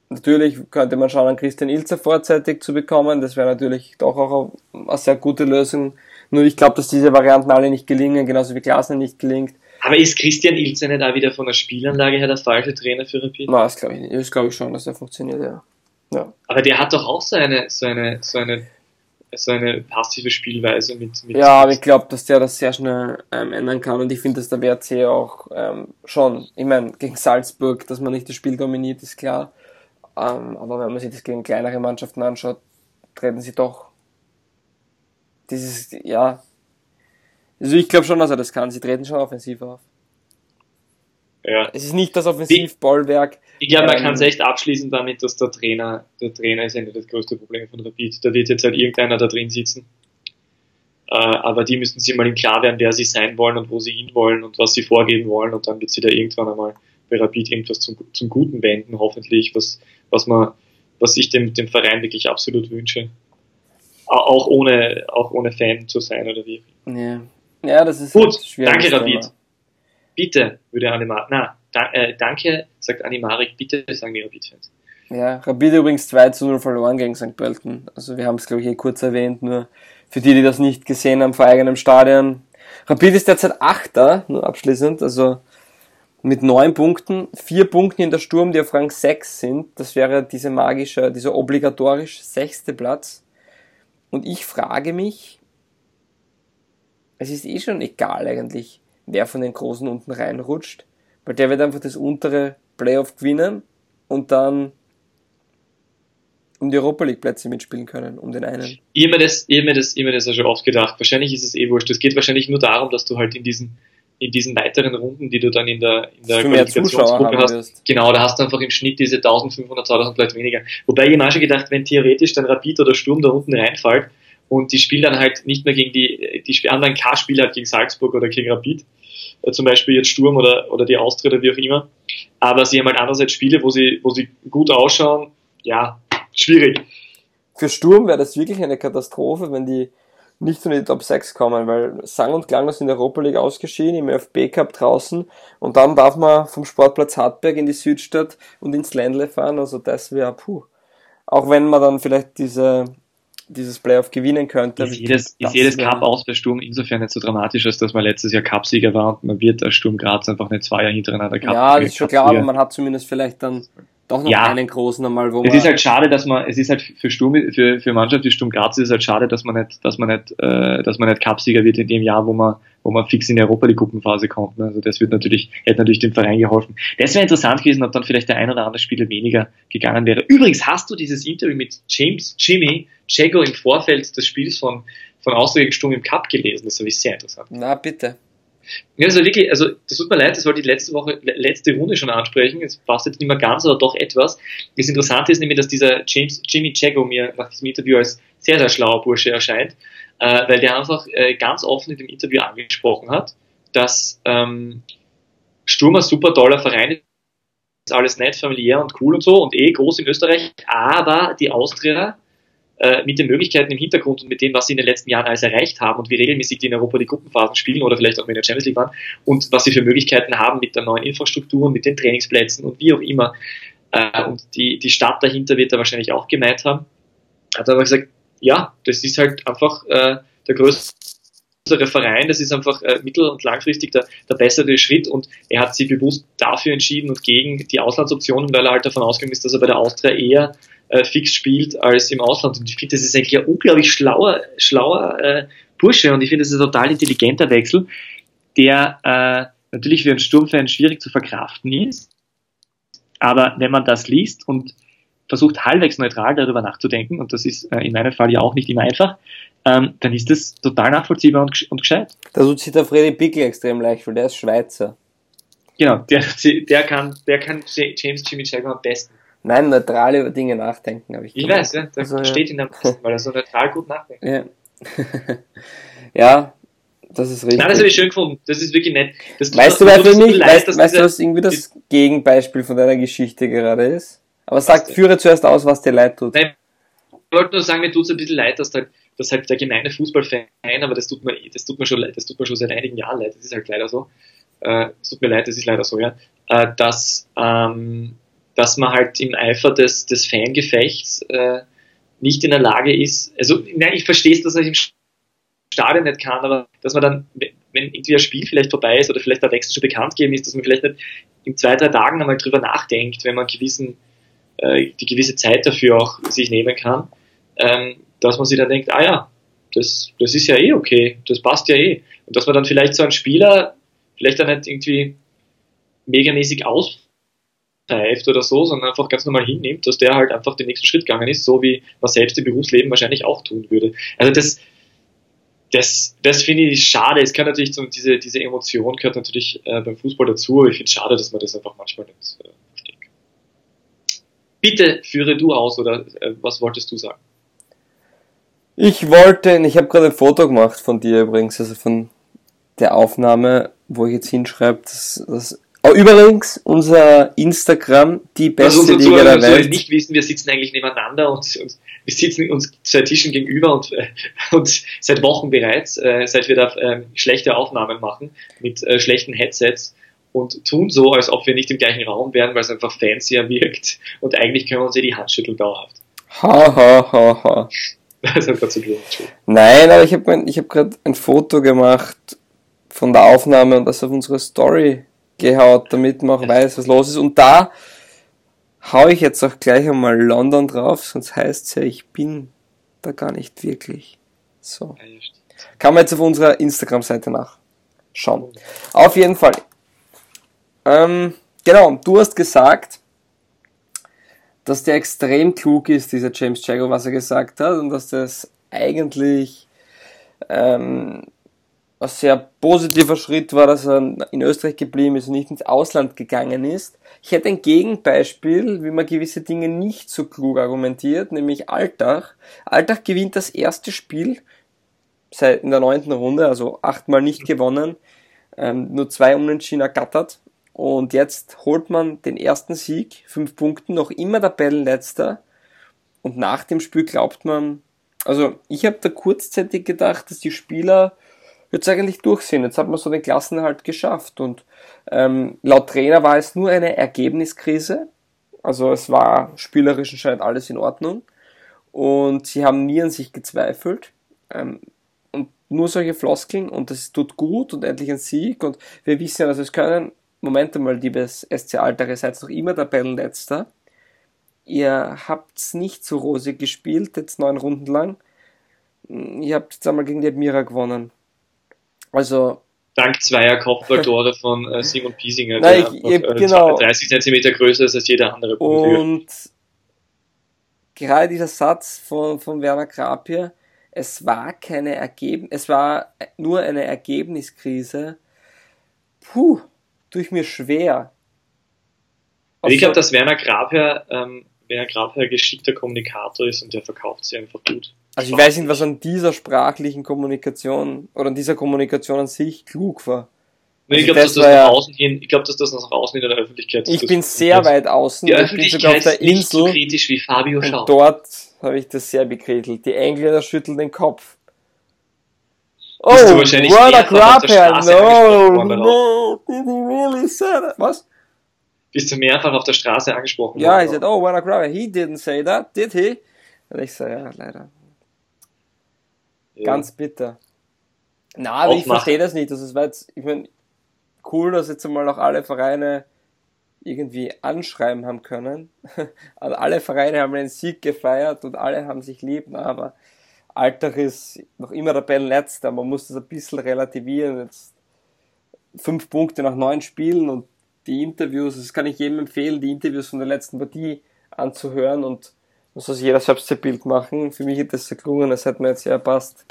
Natürlich könnte man schauen, an Christian Ilzer vorzeitig zu bekommen. Das wäre natürlich doch auch eine sehr gute Lösung. Nur ich glaube, dass diese Varianten alle nicht gelingen, genauso wie Glasner nicht gelingt. Aber ist Christian Ilze nicht auch wieder von der Spielanlage her der falsche Trainer für Rapid? Na, das glaube ich nicht. Das glaube ich schon, dass er funktioniert, ja. Ja. Aber der hat doch auch so eine, so eine, so eine, so eine passive Spielweise mit, mit Ja, aber ich glaube, dass der das sehr schnell ähm, ändern kann und ich finde, dass der WRC auch ähm, schon, ich meine, gegen Salzburg, dass man nicht das Spiel dominiert, ist klar. Ähm, aber wenn man sich das gegen kleinere Mannschaften anschaut, treten sie doch dieses, ja. Also ich glaube schon, dass er das kann. Sie treten schon offensiv auf. Ja. Es ist nicht das Offensivbollwerk. Ich glaube, man Ähm, kann es echt abschließen damit, dass der Trainer, der Trainer ist ja nicht das größte Problem von Rapid. Da wird jetzt halt irgendeiner da drin sitzen. Äh, aber die müssen sich mal im Klar werden, wer sie sein wollen und wo sie hin wollen und was sie vorgeben wollen und dann wird sie da irgendwann einmal bei Rapid irgendwas zum, zum Guten wenden, hoffentlich, was, was man, was ich dem, dem Verein wirklich absolut wünsche. Au- Auch ohne, auch ohne Fan zu sein oder wie. Ja, ja das ist Gut, schwieriges danke, Thema. Bitte, würde Animar, na, da, äh, danke, sagt Animarik, bitte sagen die Rapid-Fans. Ja, Rapid übrigens 2 zu 0 verloren gegen St. Pölten. Also wir haben es, glaube ich, eh kurz erwähnt, nur für die, die das nicht gesehen haben vor eigenem Stadion. Rapid ist derzeit Achter, nur abschließend, also mit neun Punkten, vier Punkten in der Sturm, die auf Rang 6 sind. Das wäre diese magische, dieser obligatorisch sechste Platz. Und ich frage mich, es ist eh schon egal eigentlich, wer von den Großen unten reinrutscht, weil der wird einfach das untere Playoff gewinnen und dann um die Europa League Plätze mitspielen können, um den einen. Ich habe mir das, mir das, mir das ja schon oft gedacht. Wahrscheinlich ist es eh wurscht. Es geht wahrscheinlich nur darum, dass du halt in diesen, in diesen weiteren Runden, die du dann in der, in der haben hast, wirst. genau, da hast du einfach im Schnitt diese 1500, 2000 vielleicht weniger. Wobei ich mir auch schon gedacht, wenn theoretisch dann Rapid oder Sturm da unten reinfällt und die spielen dann halt nicht mehr gegen die, die kein Spiel halt gegen Salzburg oder gegen Rapid, äh, zum Beispiel jetzt Sturm oder, oder die Austria oder wie auch immer, aber sie haben halt andererseits Spiele, wo sie, wo sie gut ausschauen, ja, schwierig. Für Sturm wäre das wirklich eine Katastrophe, wenn die nicht in die Top 6 kommen, weil sang- und klanglos in der Europa League ausgeschieden, im ÖFB Cup draußen. Und dann darf man vom Sportplatz Hartberg in die Südstadt und ins Ländle fahren, also das wäre puh. Auch wenn man dann vielleicht diese, dieses Playoff gewinnen könnte. Ist jedes, ist jedes Cup aus bei Sturm insofern nicht so dramatisch, als dass man letztes Jahr Cupsieger war und man wird als Sturm Graz einfach nicht zwei Jahre hintereinander Cup Ja, das ist schon klar, aber man hat zumindest vielleicht dann doch noch Ja. einen großen einmal, wo Es man ist halt schade, dass man, es ist halt für Sturm, für, für Mannschaft wie Sturm Graz ist es halt schade, dass man nicht, dass man nicht, äh, dass man nicht Cupsieger wird in dem Jahr, wo man, wo man fix in die Europa League Gruppenphase kommt. Ne? Also das wird natürlich, hätte natürlich dem Verein geholfen. Das wäre interessant gewesen, ob dann vielleicht der ein oder andere Spieler weniger gegangen wäre. Übrigens hast du dieses Interview mit James Jimmy Jago im Vorfeld des Spiels von, von Austria gegen Sturm im Cup gelesen. Das habe ich sehr interessant. Na, bitte. Ja, also wirklich, also das tut mir leid, das wollte ich letzte Woche, le- letzte Runde schon ansprechen. Es passt jetzt nicht mehr ganz, aber doch etwas. Das Interessante ist nämlich, dass dieser James, Jimmy Jago mir nach diesem Interview als sehr, sehr schlauer Bursche erscheint, äh, weil der einfach äh, ganz offen in dem Interview angesprochen hat, dass ähm, Sturm ein super toller Verein ist alles nett, familiär und cool und so und eh groß in Österreich, aber die Austria äh, mit den Möglichkeiten im Hintergrund und mit dem, was sie in den letzten Jahren alles erreicht haben und wie regelmäßig die in Europa die Gruppenphasen spielen oder vielleicht auch in der Champions League waren und was sie für Möglichkeiten haben mit der neuen Infrastruktur, mit den Trainingsplätzen und wie auch immer. Äh, und die, die Stadt dahinter wird er wahrscheinlich auch gemeint haben. Hat aber gesagt, ja, das ist halt einfach äh, der größere Verein, das ist einfach äh, mittel- und langfristig der, der bessere Schritt und er hat sich bewusst dafür entschieden und gegen die Auslandsoptionen, weil er halt davon ausgegangen ist, dass er bei der Austria eher äh, fix spielt als im Ausland. Und ich finde, das ist eigentlich ein unglaublich schlauer, schlauer äh, Bursche und ich finde, das ist ein total intelligenter Wechsel, der äh, natürlich für einen Sturmfan schwierig zu verkraften ist. Aber wenn man das liest und versucht halbwegs neutral darüber nachzudenken, und das ist äh, in meinem Fall ja auch nicht immer einfach, ähm, dann ist das total nachvollziehbar und, und gescheit. Da tut sich der Freddy Pickel extrem leicht, weil der ist Schweizer. Genau, der, der kann, der kann James Jimmy Jagger am besten. Nein, neutral über Dinge nachdenken, habe ich Ich weiß, ja, das also, steht ja. in der besten, weil er so neutral gut nachdenkt. Ja. ja, das ist richtig. Nein, das habe ich schön gefunden. Das ist wirklich nett. Das weißt du, wer für mich, leid, weißt, weißt du, was irgendwie das Gegenbeispiel von deiner Geschichte gerade ist? Aber sag, führe zuerst aus, was dir leid tut. Nein, ich wollte nur sagen, mir tut es ein bisschen leid, dass halt, dass halt der gemeine Fußballfan, aber das tut mir, das tut mir schon leid, das tut mir schon seit einigen Jahren leid, das ist halt leider so. Äh, es tut mir leid, das ist leider so, ja. Äh, dass, ähm, dass man halt im Eifer des, des Fangefechts äh, nicht in der Lage ist, also, nein, ich verstehe es, dass er im Stadion nicht kann, aber dass man dann, wenn irgendwie ein Spiel vielleicht vorbei ist oder vielleicht der Wechsel schon bekannt gegeben ist, dass man vielleicht nicht in zwei, drei Tagen einmal drüber nachdenkt, wenn man gewissen, äh, die gewisse Zeit dafür auch sich nehmen kann, ähm, dass man sich dann denkt, ah ja, das, das ist ja eh okay, das passt ja eh. Und dass man dann vielleicht so einen Spieler vielleicht dann nicht irgendwie megamäßig auspfeift oder so, sondern einfach ganz normal hinnimmt, dass der halt einfach den nächsten Schritt gegangen ist, so wie man selbst im Berufsleben wahrscheinlich auch tun würde. Also das, das, das finde ich schade. Es kann natürlich so, diese, diese Emotion gehört natürlich äh, beim Fußball dazu, aber ich finde es schade, dass man das einfach manchmal nicht äh, versteht. Bitte führe du aus oder äh, was wolltest du sagen? Ich wollte, ich habe gerade ein Foto gemacht von dir übrigens, also von der Aufnahme, wo ich jetzt hinschreibe, dass, dass Oh, übrigens, unser Instagram, die beste also Liga der Welt. nicht wissen, wir sitzen eigentlich nebeneinander und, und wir sitzen uns zwei Tischen gegenüber und, äh, und seit Wochen bereits, äh, seit wir da äh, schlechte Aufnahmen machen mit äh, schlechten Headsets und tun so, als ob wir nicht im gleichen Raum wären, weil es einfach fancier wirkt und eigentlich können wir uns ja die Hand schütteln dauerhaft. Ha, ha, ha, ha. Das hat dazu Nein, aber ich habe ich hab gerade ein Foto gemacht von der Aufnahme und das auf unsere Story gehaut, damit man auch weiß, was los ist. Und da hau ich jetzt auch gleich einmal London drauf, sonst heißt es ja, ich bin da gar nicht wirklich. So. Kann man jetzt auf unserer Instagram-Seite nachschauen. Auf jeden Fall. Ähm, genau, du hast gesagt, dass der extrem klug ist, dieser James Jago, was er gesagt hat, und dass das eigentlich ähm, ein sehr positiver Schritt war, dass er in Österreich geblieben ist und nicht ins Ausland gegangen ist. Ich hätte ein Gegenbeispiel, wie man gewisse Dinge nicht so klug argumentiert, nämlich Alltag. Alltag gewinnt das erste Spiel seit in der neunten Runde, also achtmal nicht gewonnen, ähm, nur zwei Unentschieden ergattert. Und jetzt holt man den ersten Sieg, fünf Punkten, noch immer Tabellenletzter. Und nach dem Spiel glaubt man, also ich habe da kurzzeitig gedacht, dass die Spieler jetzt eigentlich durch. Jetzt hat man so den Klassenerhalt geschafft und ähm, laut Trainer war es nur eine Ergebniskrise. Also es war spielerisch anscheinend alles in Ordnung und sie haben nie an sich gezweifelt. Ähm, und nur solche Floskeln und das tut gut und endlich ein Sieg und wir wissen ja, dass es können, Moment einmal, liebes SC Alter, ihr seid noch immer der Tabellenletzter. Ihr habt's nicht so rosig gespielt, jetzt neun Runden lang. Ihr habt jetzt einmal gegen die Admira gewonnen. Also. Dank zweier Kopfballtore von äh, Simon Piesinger, der ich, ich, äh, genau. 30 Zentimeter größer ist als jeder andere Und gerade dieser Satz von, von Werner Krapje, es war keine Ergebnis, es war nur eine Ergebniskrise. Puh, tue ich mir schwer. Also ich glaube, dass Werner Grabherr, ähm, Werner Grabherr geschickter Kommunikator ist und der verkauft sie einfach gut. Also ich weiß nicht, was an dieser sprachlichen Kommunikation oder an dieser Kommunikation an sich klug war. Nee, ich glaube, dass, das ja, glaub, dass das nach außen in der Öffentlichkeit Ich bin sehr ist. weit außen. Die Öffentlichkeit ich bin sogar auf der Insel. Nicht so kritisch wie Fabio Schau. Und dort habe ich das sehr bekrittelt. Die Engländer schütteln den Kopf. Oh, what a crap No, no, did he really say that? Was? Bist du mehrfach auf der Straße angesprochen worden? Ja, he said, oh, what a crap He didn't say that, did he? Und ich so, ja, leider. Ja. Ganz bitter. Na, aber ich verstehe das nicht. Also es war jetzt, ich meine, cool, dass jetzt einmal auch alle Vereine irgendwie anschreiben haben können. Also alle Vereine haben einen Sieg gefeiert und alle haben sich lieb, na, aber Alltag ist noch immer der Tabellenletzter. Man muss das ein bisschen relativieren. Jetzt fünf Punkte nach neun Spielen und die Interviews, das kann ich jedem empfehlen, die Interviews von der letzten Partie anzuhören und muss sich jeder selbst ein Bild machen. Für mich hat das so gelungen, das hat mir jetzt ja passt.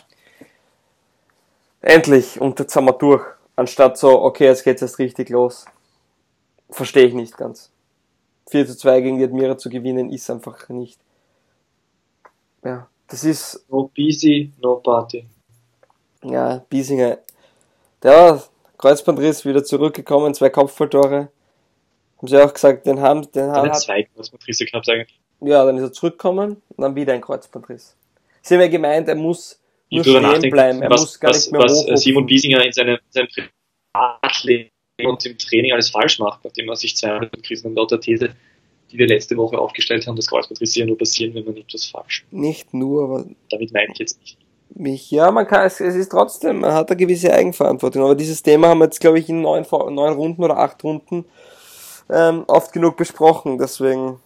Endlich, und jetzt sind wir durch. Anstatt so, okay, jetzt geht's erst richtig los. Verstehe ich nicht ganz. 4 zu 2 gegen die Admira zu gewinnen, ist einfach nicht. Ja, das ist. No busy, no party. Ja, Biesinger. Der Kreuzbandriss wieder zurückgekommen, zwei Kopfballtore. Haben sie auch gesagt, den haben, den haben. Zwei Kreuzbandrisse gehabt eigentlich. Ja, dann ist er zurückgekommen und dann wieder ein Kreuzbandriss. Sie haben ja gemeint, er muss nur stehen bleiben, er was, muss gar was, nicht mehr was hochhupfen. Simon Biesinger in seinem, seinem Privatleben und im Training alles falsch macht, nachdem er sich zweimal gerissen und lauter These, die wir letzte Woche aufgestellt haben, dass Kreuzbandrisse ja nur passieren, wenn man etwas falsch macht. Nicht nur, aber Damit meine ich jetzt nicht. mich, ja, man kann, es, es ist trotzdem, man hat eine gewisse Eigenverantwortung. Aber dieses Thema haben wir jetzt, glaube ich, in neun, neun Runden oder acht Runden ähm, oft genug besprochen. Deswegen,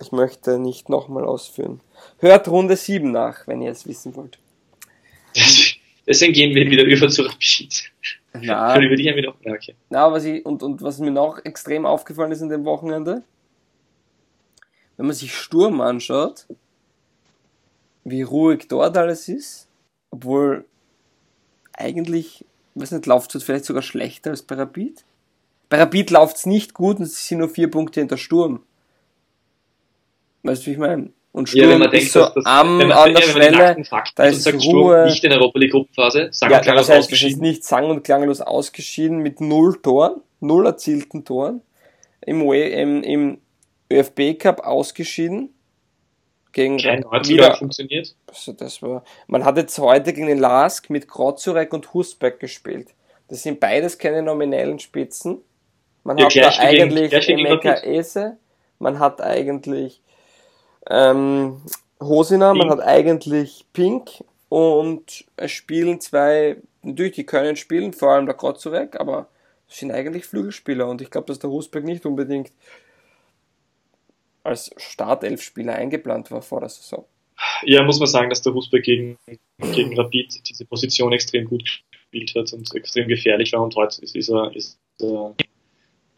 ich möchte nicht nochmal ausführen. Hört Runde 7 nach, wenn ihr es wissen wollt. Deswegen gehen wir wieder über zu Rapid. Na, über die haben wir noch. Ja, okay. na was ich, und, und was mir noch extrem aufgefallen ist in dem Wochenende, wenn man sich Sturm anschaut, wie ruhig dort alles ist, obwohl eigentlich, ich weiß nicht, läuft es vielleicht sogar schlechter als bei Rapid. Bei Rapid läuft es nicht gut und es sind nur vier Punkte hinter Sturm. Weißt du, wie ich meine? Und Sturm Ja, wenn man ist denkt, so dass das, am, wenn man, an der wenn Schwelle, da und ist sagt, Ruhe. Sturm nicht in der Europa League Gruppenphase, sagen Ja, wir klar das heißt, ausgeschieden. nicht sang- und klanglos ausgeschieden mit null Toren, null erzielten Toren. Im, UE im, im ÖFB Cup ausgeschieden. Gegen Kein wieder, funktioniert. also das war, man hat jetzt heute gegen den Lask mit Grozurek und Husbeck gespielt. Das sind beides keine nominellen Spitzen. Man Ja, hat da eigentlich Emeka. Ese, man hat eigentlich ähm, Hosina, man Pink. hat eigentlich Pink und es spielen zwei, natürlich, die können spielen, vor allem der Grozurek, aber es sind eigentlich Flügelspieler und ich glaube, dass der Husberg nicht unbedingt als Startelfspieler eingeplant war vor der Saison. Ja, muss man sagen, dass der Husberg gegen, gegen Rapid diese Position extrem gut gespielt hat und extrem gefährlich war und heute ist, ist er, ist er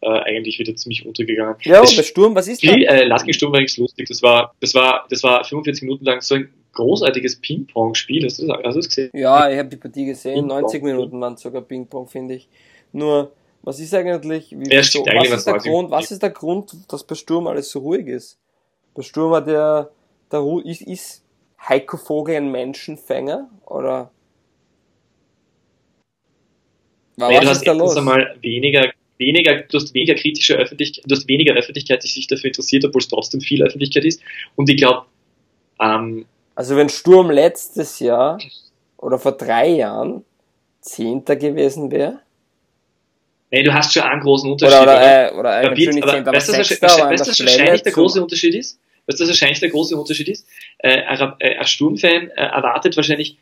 äh, eigentlich wieder ziemlich untergegangen. Ja, Das und der Sturm, was ist da? Spiel, äh, gegen Sturm war nichts lustig. Das war, das war, das war 45 Minuten lang so ein großartiges Ping-Pong-Spiel. Hast du das, das gesehen? Ja, ich habe die Partie gesehen, Ping-Pong. 90 Minuten waren sogar Ping-Pong, finde ich. Nur, was ist eigentlich, wie, Ja, so, stimmt, eigentlich was, ist der was Grund, 90 was ist der Grund, dass bei Sturm alles so ruhig ist? Bei Sturm hat der, der Ru ist, ist Heiko Vogel ein Menschenfänger, oder? Naja, was du ist hast da los? einmal weniger, weniger, du hast weniger kritische Öffentlichkeit, du hast weniger Öffentlichkeit, die sich dafür interessiert, obwohl es trotzdem viel Öffentlichkeit ist. Und ich glaube, ähm, Also wenn Sturm letztes Jahr oder vor drei Jahren Zehnter gewesen wäre, nee, du hast schon einen großen Unterschied. oder, oder? oder, äh, oder aber Zehnter, aber weißt du, was Sechster, wahrscheinlich, aber weißt, was wahrscheinlich der große Unterschied ist? Weißt du, was wahrscheinlich der große Unterschied ist? Äh, ein, äh, ein Sturmfan äh, erwartet wahrscheinlich,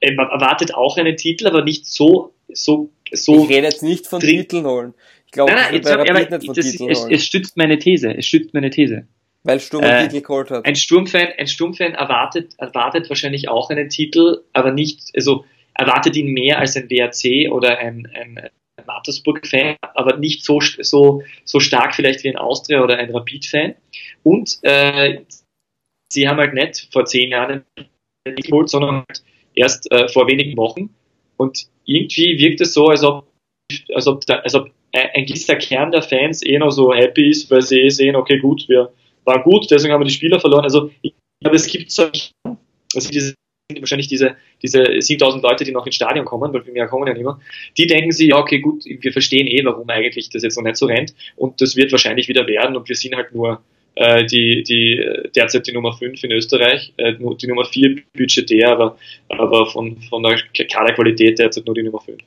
äh, erwartet auch einen Titel, aber nicht so, so, so. Ich rede jetzt nicht von Titeln holen. Ich glaube, Nein, nein, jetzt, aber Rapid nicht von das, Titeln es, holen, es stützt meine These. Es stützt meine These. weil Sturm äh, einen Titel geholt hat. Ein Sturmfan, ein Sturmfan erwartet, erwartet wahrscheinlich auch einen Titel, aber nicht, also erwartet ihn mehr als ein WRC oder ein, ein Mattersburg-Fan, aber nicht so, so, so stark vielleicht wie ein Austria oder ein Rapid-Fan. Und äh, sie haben halt nicht vor zehn Jahren einen Titel geholt, sondern halt erst äh, vor wenigen Wochen. Und irgendwie wirkt es so, als ob, als ob, da, als ob ein gewisser Kern der Fans eh noch so happy ist, weil sie eh sehen, okay, gut, wir waren gut, deswegen haben wir die Spieler verloren. Also ich glaube, es gibt solche, also diese, wahrscheinlich diese, diese 7000 Leute, die noch ins Stadion kommen, weil wir mehr kommen ja nicht mehr, die denken sich, ja, okay, gut, wir verstehen eh, warum eigentlich das jetzt noch nicht so rennt und das wird wahrscheinlich wieder werden und wir sind halt nur äh, die, die derzeit die Nummer 5 in Österreich, äh, die Nummer 4 budgetär, aber, aber von, von der Kaderqualität derzeit nur die Nummer 5.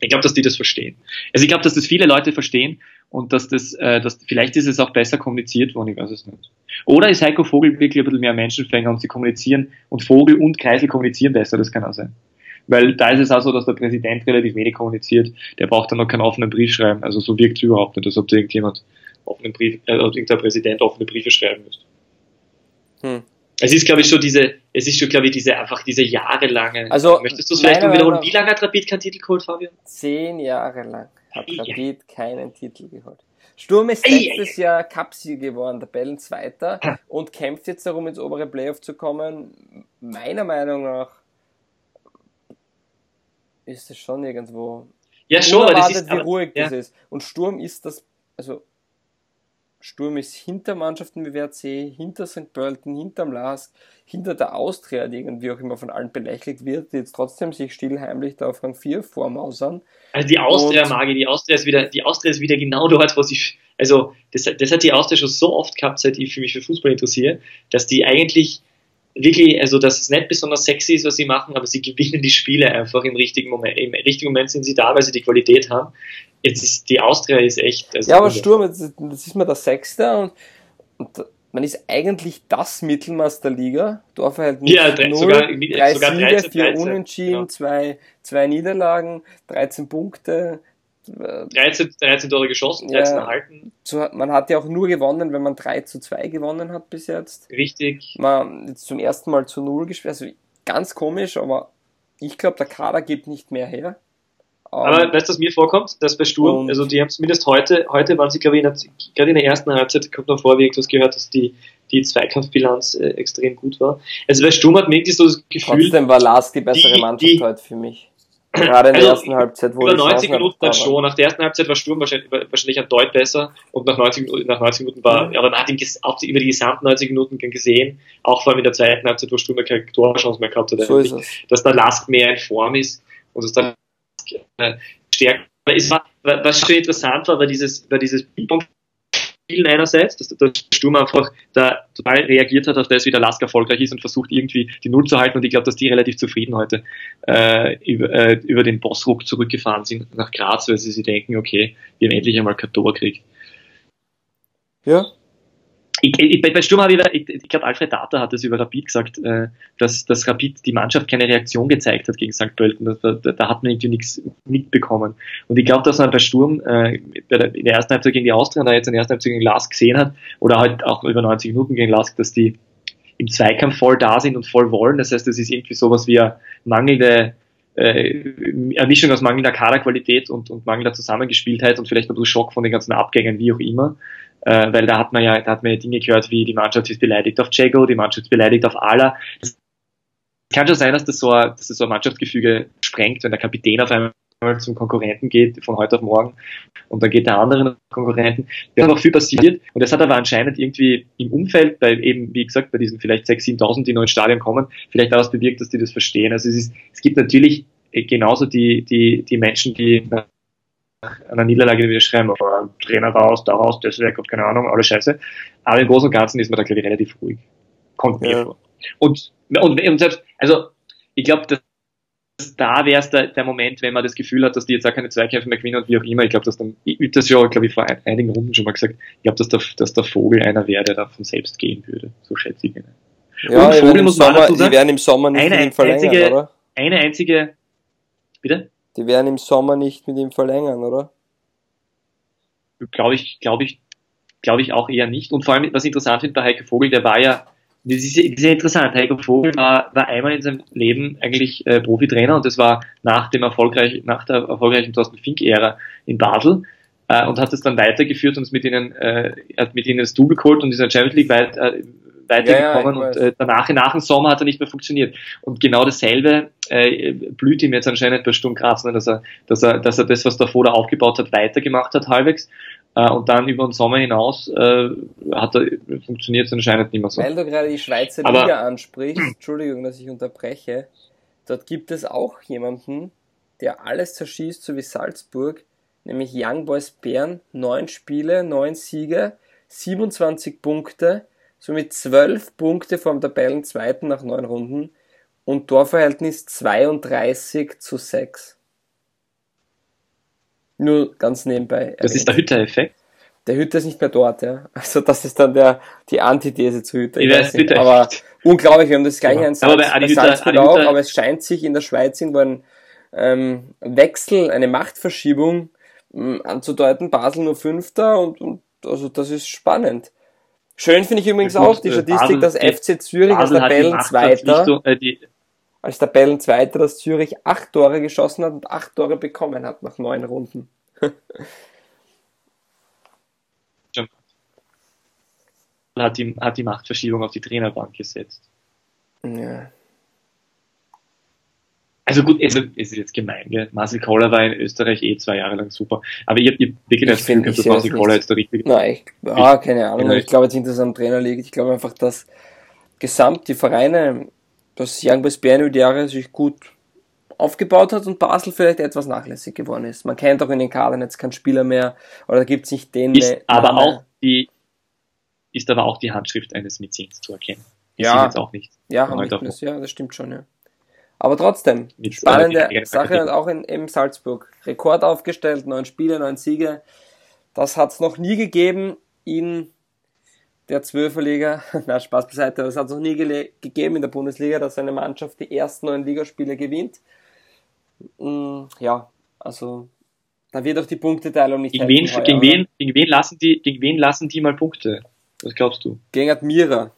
Ich glaube, dass die das verstehen. Also ich glaube, dass das viele Leute verstehen und dass das, äh, dass vielleicht ist es auch besser kommuniziert worden, ich weiß es nicht. Oder ist Heiko Vogel wirklich ein bisschen mehr Menschenfänger und sie kommunizieren und Vogel und Kreisel kommunizieren besser, das kann auch sein. Weil da ist es auch so, dass der Präsident relativ wenig kommuniziert. Der braucht dann noch keinen offenen Brief schreiben. Also so wirkt es überhaupt nicht, als ob da irgendjemand offenen Brief, äh, irgendein Präsident offene Briefe schreiben müsste. Hm. Es ist, glaube ich, schon diese, es ist schon, glaube ich, diese, einfach diese jahrelange. Also, möchtest du es vielleicht mal wiederholen? Wie lange hat Rapid keinen Titel geholt, Fabian? Zehn Jahre lang hat Rapid keinen Titel geholt. Sturm ist letztes Jahr Cupsieg geworden, Tabellenzweiter und kämpft jetzt darum, ins obere Playoff zu kommen. Meiner Meinung nach ist es schon irgendwo ja, schon, aber das ist, wie ruhig ja. das ist. Und Sturm ist das, also Sturm ist hinter Mannschaften wie WRC, hinter St. Pölten, hinterm LASK, hinter der Austria, die irgendwie auch immer von allen belächelt wird, die jetzt trotzdem sich still heimlich da auf Rang 4 vormausern. Also die Austria mag ich, die Austria ist wieder, die Austria ist wieder genau dort, wo sie, also das, das hat die Austria schon so oft gehabt, seit ich mich für Fußball interessiere, dass die eigentlich wirklich, also dass es nicht besonders sexy ist, was sie machen, aber sie gewinnen die Spiele einfach im richtigen Moment. Im richtigen Moment sind sie da, weil sie die Qualität haben. Jetzt ist die Austria ist echt. Also ja, aber Sturm, das ist mir der Sechste und, und man ist eigentlich das Mittelmaß der Liga. Dorfverhältnis ja, drei, 0, sogar, drei sogar Siege, 13, vier 13, Unentschieden, zwei, zwei Niederlagen, 13 Punkte. 13, 13 Tore geschossen, 13 ja, erhalten. Zu, man hat ja auch nur gewonnen, wenn man 3 zu 2 gewonnen hat bis jetzt. Richtig. Man jetzt zum ersten Mal zu 0 gespielt. Also ganz komisch, aber ich glaube, der Kader gibt nicht mehr her. Aber um, weißt du, was mir vorkommt? Dass bei Sturm, also die haben zumindest heute, heute waren sie, glaube ich, gerade in der ersten Halbzeit, kommt noch vor, wie ich etwas gehört, dass die, die Zweikampfbilanz äh, extrem gut war. Also bei Sturm hat man irgendwie so das Gefühl. Trotzdem war Lars die bessere die, Mannschaft die, heute für mich. Gerade in der also, ersten Halbzeit, wo Über 90 Minuten dann schon. Nach der ersten Halbzeit war Sturm wahrscheinlich, wahrscheinlich ein Deut besser und nach 90, nach 90 Minuten war, mhm. aber man hat ihn auch über die gesamten 90 Minuten gesehen, auch vor allem in der zweiten Halbzeit, wo Sturm keine Torchance mehr gehabt hat, so dass der Last mehr in Form ist und dass dann äh, stärker ist. Was schon interessant war, war dieses, war dieses Spielen einerseits, dass der Sturm einfach da total reagiert hat auf das, wie der Lask erfolgreich ist und versucht irgendwie die Null zu halten und ich glaube, dass die relativ zufrieden heute äh, über, äh, über den Bossruck zurückgefahren sind nach Graz, weil sie sich denken, okay, wir haben endlich einmal kein Tor. Ja, ich, ich, bei Sturm habe ich, ich, ich glaube, Alfred Data hat es über Rapid gesagt, äh, dass, dass Rapid die Mannschaft keine Reaktion gezeigt hat gegen St. Pölten. Da, da, da hat man irgendwie nichts mitbekommen. Und ich glaube, dass man bei Sturm äh, in der ersten Halbzeit gegen die Austria, da jetzt in der ersten Halbzeit gegen Lask gesehen hat, oder halt auch über 90 Minuten gegen Lask, dass die im Zweikampf voll da sind und voll wollen. Das heißt, es ist irgendwie sowas wie eine mangelnde äh, eine aus mangelnder Kaderqualität und, und mangelnder Zusammengespieltheit und vielleicht ein bisschen Schock von den ganzen Abgängen, wie auch immer äh, weil da hat man ja, da hat man ja Dinge gehört wie die Mannschaft ist beleidigt auf Jago, die Mannschaft ist beleidigt auf Ala. Das kann schon sein, dass das so ein, dass das so ein Mannschaftsgefüge sprengt, wenn der Kapitän auf einmal zum Konkurrenten geht, von heute auf morgen, und dann geht der andere Konkurrenten. Da ist auch viel passiert, und das hat aber anscheinend irgendwie im Umfeld, bei eben, wie gesagt, bei diesen vielleicht 6.000, 7.000, die noch ins Stadion kommen, vielleicht daraus bewirkt, dass die das verstehen. Also es ist, es gibt natürlich genauso die, die, die Menschen, die einer Niederlage wieder schreiben, aber Trainer raus, da raus, das weg, keine Ahnung, alles scheiße. Aber im Großen und Ganzen ist man da, glaube ich, relativ ruhig. Kommt mir ja. vor. Und, und, und selbst, also, ich glaube, dass da wäre es der, der Moment, wenn man das Gefühl hat, dass die jetzt auch keine Zweikämpfe mehr gewinnen und wie auch immer. Ich glaube, dass dann, ich das ja, glaube ich, vor einigen Runden schon mal gesagt, ich glaube, dass der, dass der Vogel einer wäre, der da von selbst gehen würde. So schätze ich ihn. Ja, und Vogel muss man dazu sagen, die werden im Sommer nicht eine, verlängern, einzige, oder? Eine einzige, bitte? Die werden im Sommer nicht mit ihm verlängern, oder? Glaube ich, glaube ich, glaube ich auch eher nicht. Und vor allem, was ich interessant finde bei Heiko Vogel, der war ja, das ist, das ist interessant, Heiko Vogel war, war einmal in seinem Leben eigentlich äh, Profitrainer und das war nach dem erfolgreich, nach der erfolgreichen Thorsten Fink-Ära in Basel äh, und hat es dann weitergeführt und mit ihnen, äh, hat mit ihnen das Double geholt und ist in der Champions League weit, äh, weitergekommen ja, ja, und äh, danach, nach dem Sommer hat er nicht mehr funktioniert. Und genau dasselbe äh, blüht ihm jetzt anscheinend bei Sturm Graz, ne, dass, er, dass, er, dass er das, was davor da aufgebaut hat, weitergemacht hat halbwegs. Äh, und dann über den Sommer hinaus äh, hat er, funktioniert es anscheinend nicht mehr so. Weil du gerade die Schweizer Aber, Liga ansprichst, Entschuldigung, dass ich unterbreche, dort gibt es auch jemanden, der alles zerschießt, so wie Salzburg, nämlich Young Boys Bern, neun Spiele, neun Siege, 27 Punkte, somit 12 Punkte vom Tabellenzweiten nach neun Runden und Torverhältnis 32 zu 6. Nur ganz nebenbei. Das ist der Hütter-Effekt? Der Hütter ist nicht mehr dort, ja. Also das ist dann der, die Antithese zu Hütter. Ich Ich weiß nicht, aber unglaublich, wir haben das gleiche Ja. in Aber Salz, bei Hütter- Salzburg auch, aber es scheint sich in der Schweiz irgendwo ein ähm, Wechsel, eine Machtverschiebung ähm, anzudeuten. Basel nur Fünfter und, und also das ist spannend. Schön finde ich übrigens gut, auch die äh, Statistik, dass FC Zürich als Basel die Tabellenzweiter, die, als Tabellenzweiter, dass Zürich acht Tore geschossen hat und acht Tore bekommen hat nach neun Runden. hat die, hat die Machtverschiebung auf die Trainerbank gesetzt. Ja. Also gut, es ist jetzt gemein, gell? Marcel Koller war in Österreich eh zwei Jahre lang super. Aber ich habe wirklich Ich das Gefühl, dass Marcel. Koller jetzt der richtige Nein, ich, ja, keine Ahnung. Ja, Ich glaube jetzt nicht, dass es am Trainer liegt. Ich glaube einfach, dass gesamt die Vereine, dass Young Boys Bern über die Jahre sich gut aufgebaut hat und Basel vielleicht etwas nachlässig geworden ist. Man kennt auch in den Kadern jetzt keinen Spieler mehr oder gibt es nicht den ist aber auch die, ist aber auch die Handschrift eines Mäzens zu erkennen. Ja. jetzt auch nicht. Ja, haben nicht das, ja, das stimmt schon, ja. Aber trotzdem, Mit, spannende Sache und auch in, in Salzburg. Rekord aufgestellt, neun Spiele, neun Siege. Das hat es noch nie gegeben in der Zwölferliga. Na, Spaß beiseite, es hat es noch nie gegeben in der Bundesliga, dass eine Mannschaft die ersten neun Ligaspiele gewinnt. Mm, ja, also da wird auch die Punkteteilung nicht Gegen wen, heuer, gegen, wen, gegen, wen lassen die, gegen wen lassen die mal Punkte? Was glaubst du? Gegen Admira.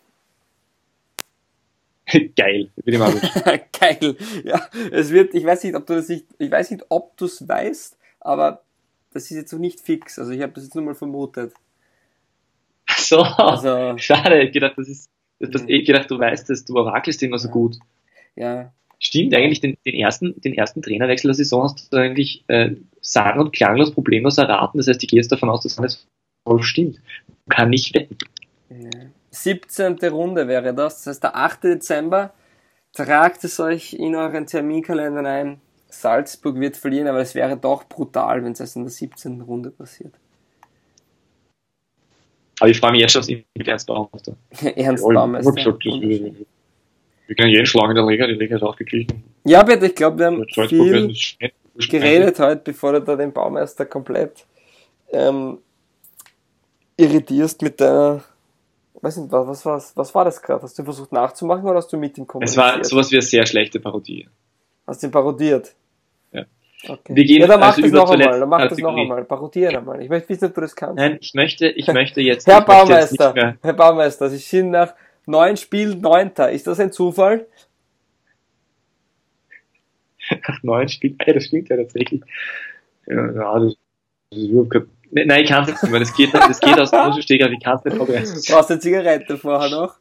Geil. Bin ich mal. Geil. Ja, es wird, ich weiß nicht, ob du das nicht, ich weiß nicht, ob du es weißt, aber das ist jetzt noch nicht fix. Also ich habe das jetzt nur mal vermutet. So. Also, Schade, ich gedacht, das ist, das, Mhm. ich gedacht, du weißt es, du orakelst immer so Ja. gut. ja. Stimmt, eigentlich den, den ersten, den ersten Trainerwechsel der Saison hast du eigentlich äh, sang- und klanglos problemlos erraten. Das heißt, ich gehe jetzt davon aus, dass alles voll stimmt. Kann nicht wetten. ja. 17. Runde wäre das. Das heißt, der 8. Dezember. Tragt es euch in euren Terminkalendern ein. Salzburg wird verlieren, aber es wäre doch brutal, wenn es erst in der 17. Runde passiert. Aber ich freue mich jetzt schon aufs mit Ernst Baumeister. Ernst Ja, ich Baumeister. hab gesagt, das- Wir können jeden schlagen in der Liga, die Liga ist ausgeglichen. Ja, bitte, ich glaube, wir haben viel geredet heute, bevor du da den Baumeister komplett ähm, irritierst mit der. Weiß nicht, was, was, was, was war das gerade? Hast du versucht nachzumachen oder hast du mit ihm Es kommuniziert? war sowas wie eine sehr schlechte Parodie. Hast du ihn parodiert? Ja. Okay. Wir gehen ja, dann mach also das über noch einmal. Dann mach das noch einmal. Parodieren einmal. Ich möchte wissen, ob du das kannst. Nein, ich möchte, ich möchte jetzt. Herr jetzt Baumeister, mehr- Herr Baumeister, Sie sind nach neun Spielen Neunter. Ist das ein Zufall? nach neun Spielen. Ey, das stimmt ja tatsächlich. Ja, ja das, das ist überhaupt kein, Ne- Nein, ich kann es nicht mehr. Das geht, das geht aus dem Steg, aber ich kann es nicht vorbereiten. Brauchst du eine Zigarette vorher noch?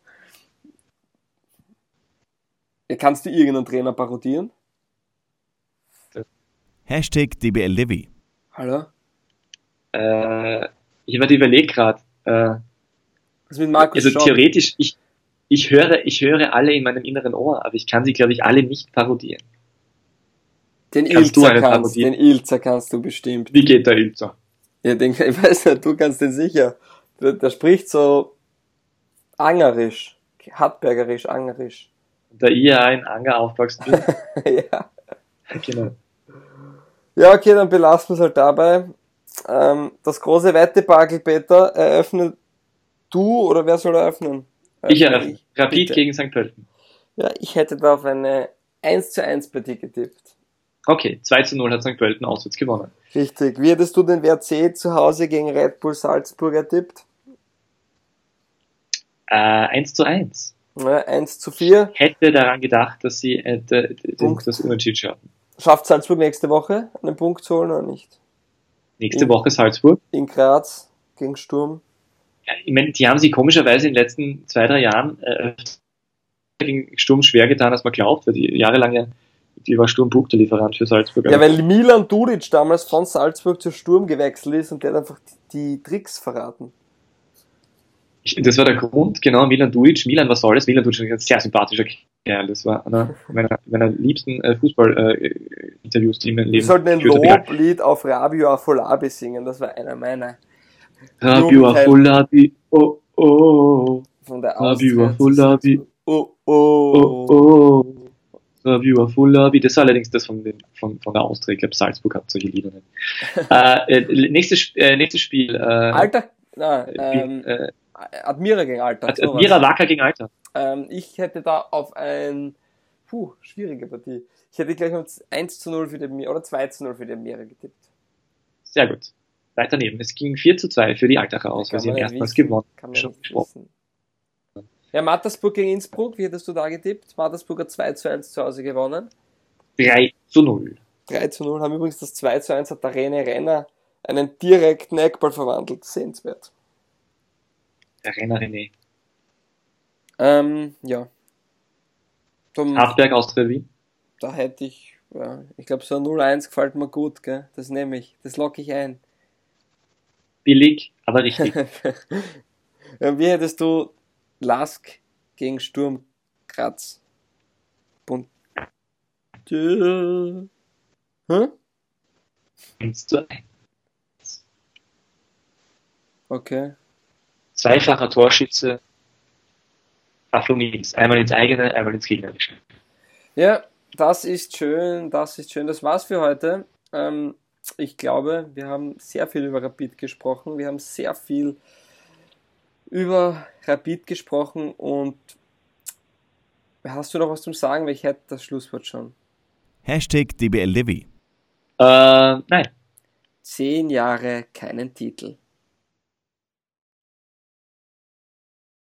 Ja, kannst du irgendeinen Trainer parodieren? Hashtag DBLDevi. Hallo? Äh, ich werde überlegt gerade. Äh, Was mit Markus also Schopp? theoretisch, ich, ich höre, ich höre alle in meinem inneren Ohr, aber ich kann sie, glaube ich, alle nicht parodieren. Den Kannst du Ilzer kannst, den Ilzer kannst du bestimmt. Wie geht der Ilzer? Ja, den, ich weiß nicht, du kannst den sicher. Der, der spricht so angerisch, hartbergerisch, angerisch. Da ich ja in Anger aufgewachsen bin. ja. genau. Ja, okay, dann belassen wir es halt dabei. Ähm, das große Wettebakel, Peter, eröffnet du oder wer soll eröffnen? Ich Eröffne eröffne. Rapid Bitte. gegen St. Pölten. Ja, ich hätte da auf eine 1 zu 1 bei dir getippt. Okay, 2 zu 0 hat St. Pölten auswärts gewonnen. Richtig. Wie hättest du den WRC zu Hause gegen Red Bull Salzburg ertippt? Äh, 1 zu 1. Ja, 1 zu 4. Hätte daran gedacht, dass sie äh, das Unentschieden schaffen. Schafft Salzburg nächste Woche einen Punkt zu holen oder nicht? Nächste Mhm. Woche Salzburg. In Graz gegen Sturm. Ja, ich meine, die haben sich komischerweise in den letzten zwei, drei Jahren äh, gegen Sturm schwer getan, als man glaubt, weil die jahrelang ja, die war Sturm Punktelieferant für Salzburg. Ja, weil Milan Dudic damals von Salzburg zu Sturm gewechselt ist und der hat einfach die, die Tricks verraten. ich, das war der Grund, genau, Milan Dujic. Milan, was soll das? Milan Dujic ist ein sehr sympathischer Kerl. Das war einer meiner, meiner liebsten äh, Fußball-Interviews, die ich in meinem Wir Leben sollten ein. Loblied auf Rabio Afolabi singen, das war einer meiner Rabio. Afolabi, oh, oh, von der Rabio. Afolabi, Oh, oh, oh. oh. Viewer Fuller, wie das ist allerdings das von, den, von, von der Austria. Ich glaube, Salzburg hat solche Lieder nicht. äh, äh, nächstes, äh, nächstes Spiel. Äh, Alter, na, ähm, äh, Admira gegen Alter. Ad Admira Wacker gegen Alter. Ähm, ich hätte da auf ein, puh, schwierige Partie. Ich hätte gleich um 1 zu 0 für die Admira, oder 2 zu 0 für die Admira getippt. Sehr gut. Weiter neben. Es ging 4 zu 2 für die Altacher aus, weil sie im ersten Mal gewonnen haben. Schon gesprochen. Ja, Mattersburg gegen Innsbruck, wie hättest du da getippt? Mattersburg hat 2 zu 1 zu Hause gewonnen. 3 zu 0. 3 zu 0 haben übrigens das 2 zu 1 hat der René Renner einen direkten Eckball verwandelt. Sehenswert. Der Renner René. Ähm, ja. Zum, Hartberg Austria Wien? Da hätte ich, ja, ich glaube so ein 0-1 gefällt mir gut, gell? Das nehme ich, das locke ich ein. Billig, aber richtig. ja, wie hättest du Lask gegen Sturm Graz. Bund. Hm? 1 zu 1. Okay. Zweifacher Torschütze. Aflumis. Einmal ins eigene, einmal ins gegnerische. Ja, das ist schön, das ist schön. Das war's für heute. Ähm, ich glaube, wir haben sehr viel über Rapid gesprochen. Wir haben sehr viel über Rapid gesprochen und hast du noch was zum Sagen? Weil ich hätte das Schlusswort schon. Hashtag DBL Levy. Äh, nein. Zehn Jahre keinen Titel.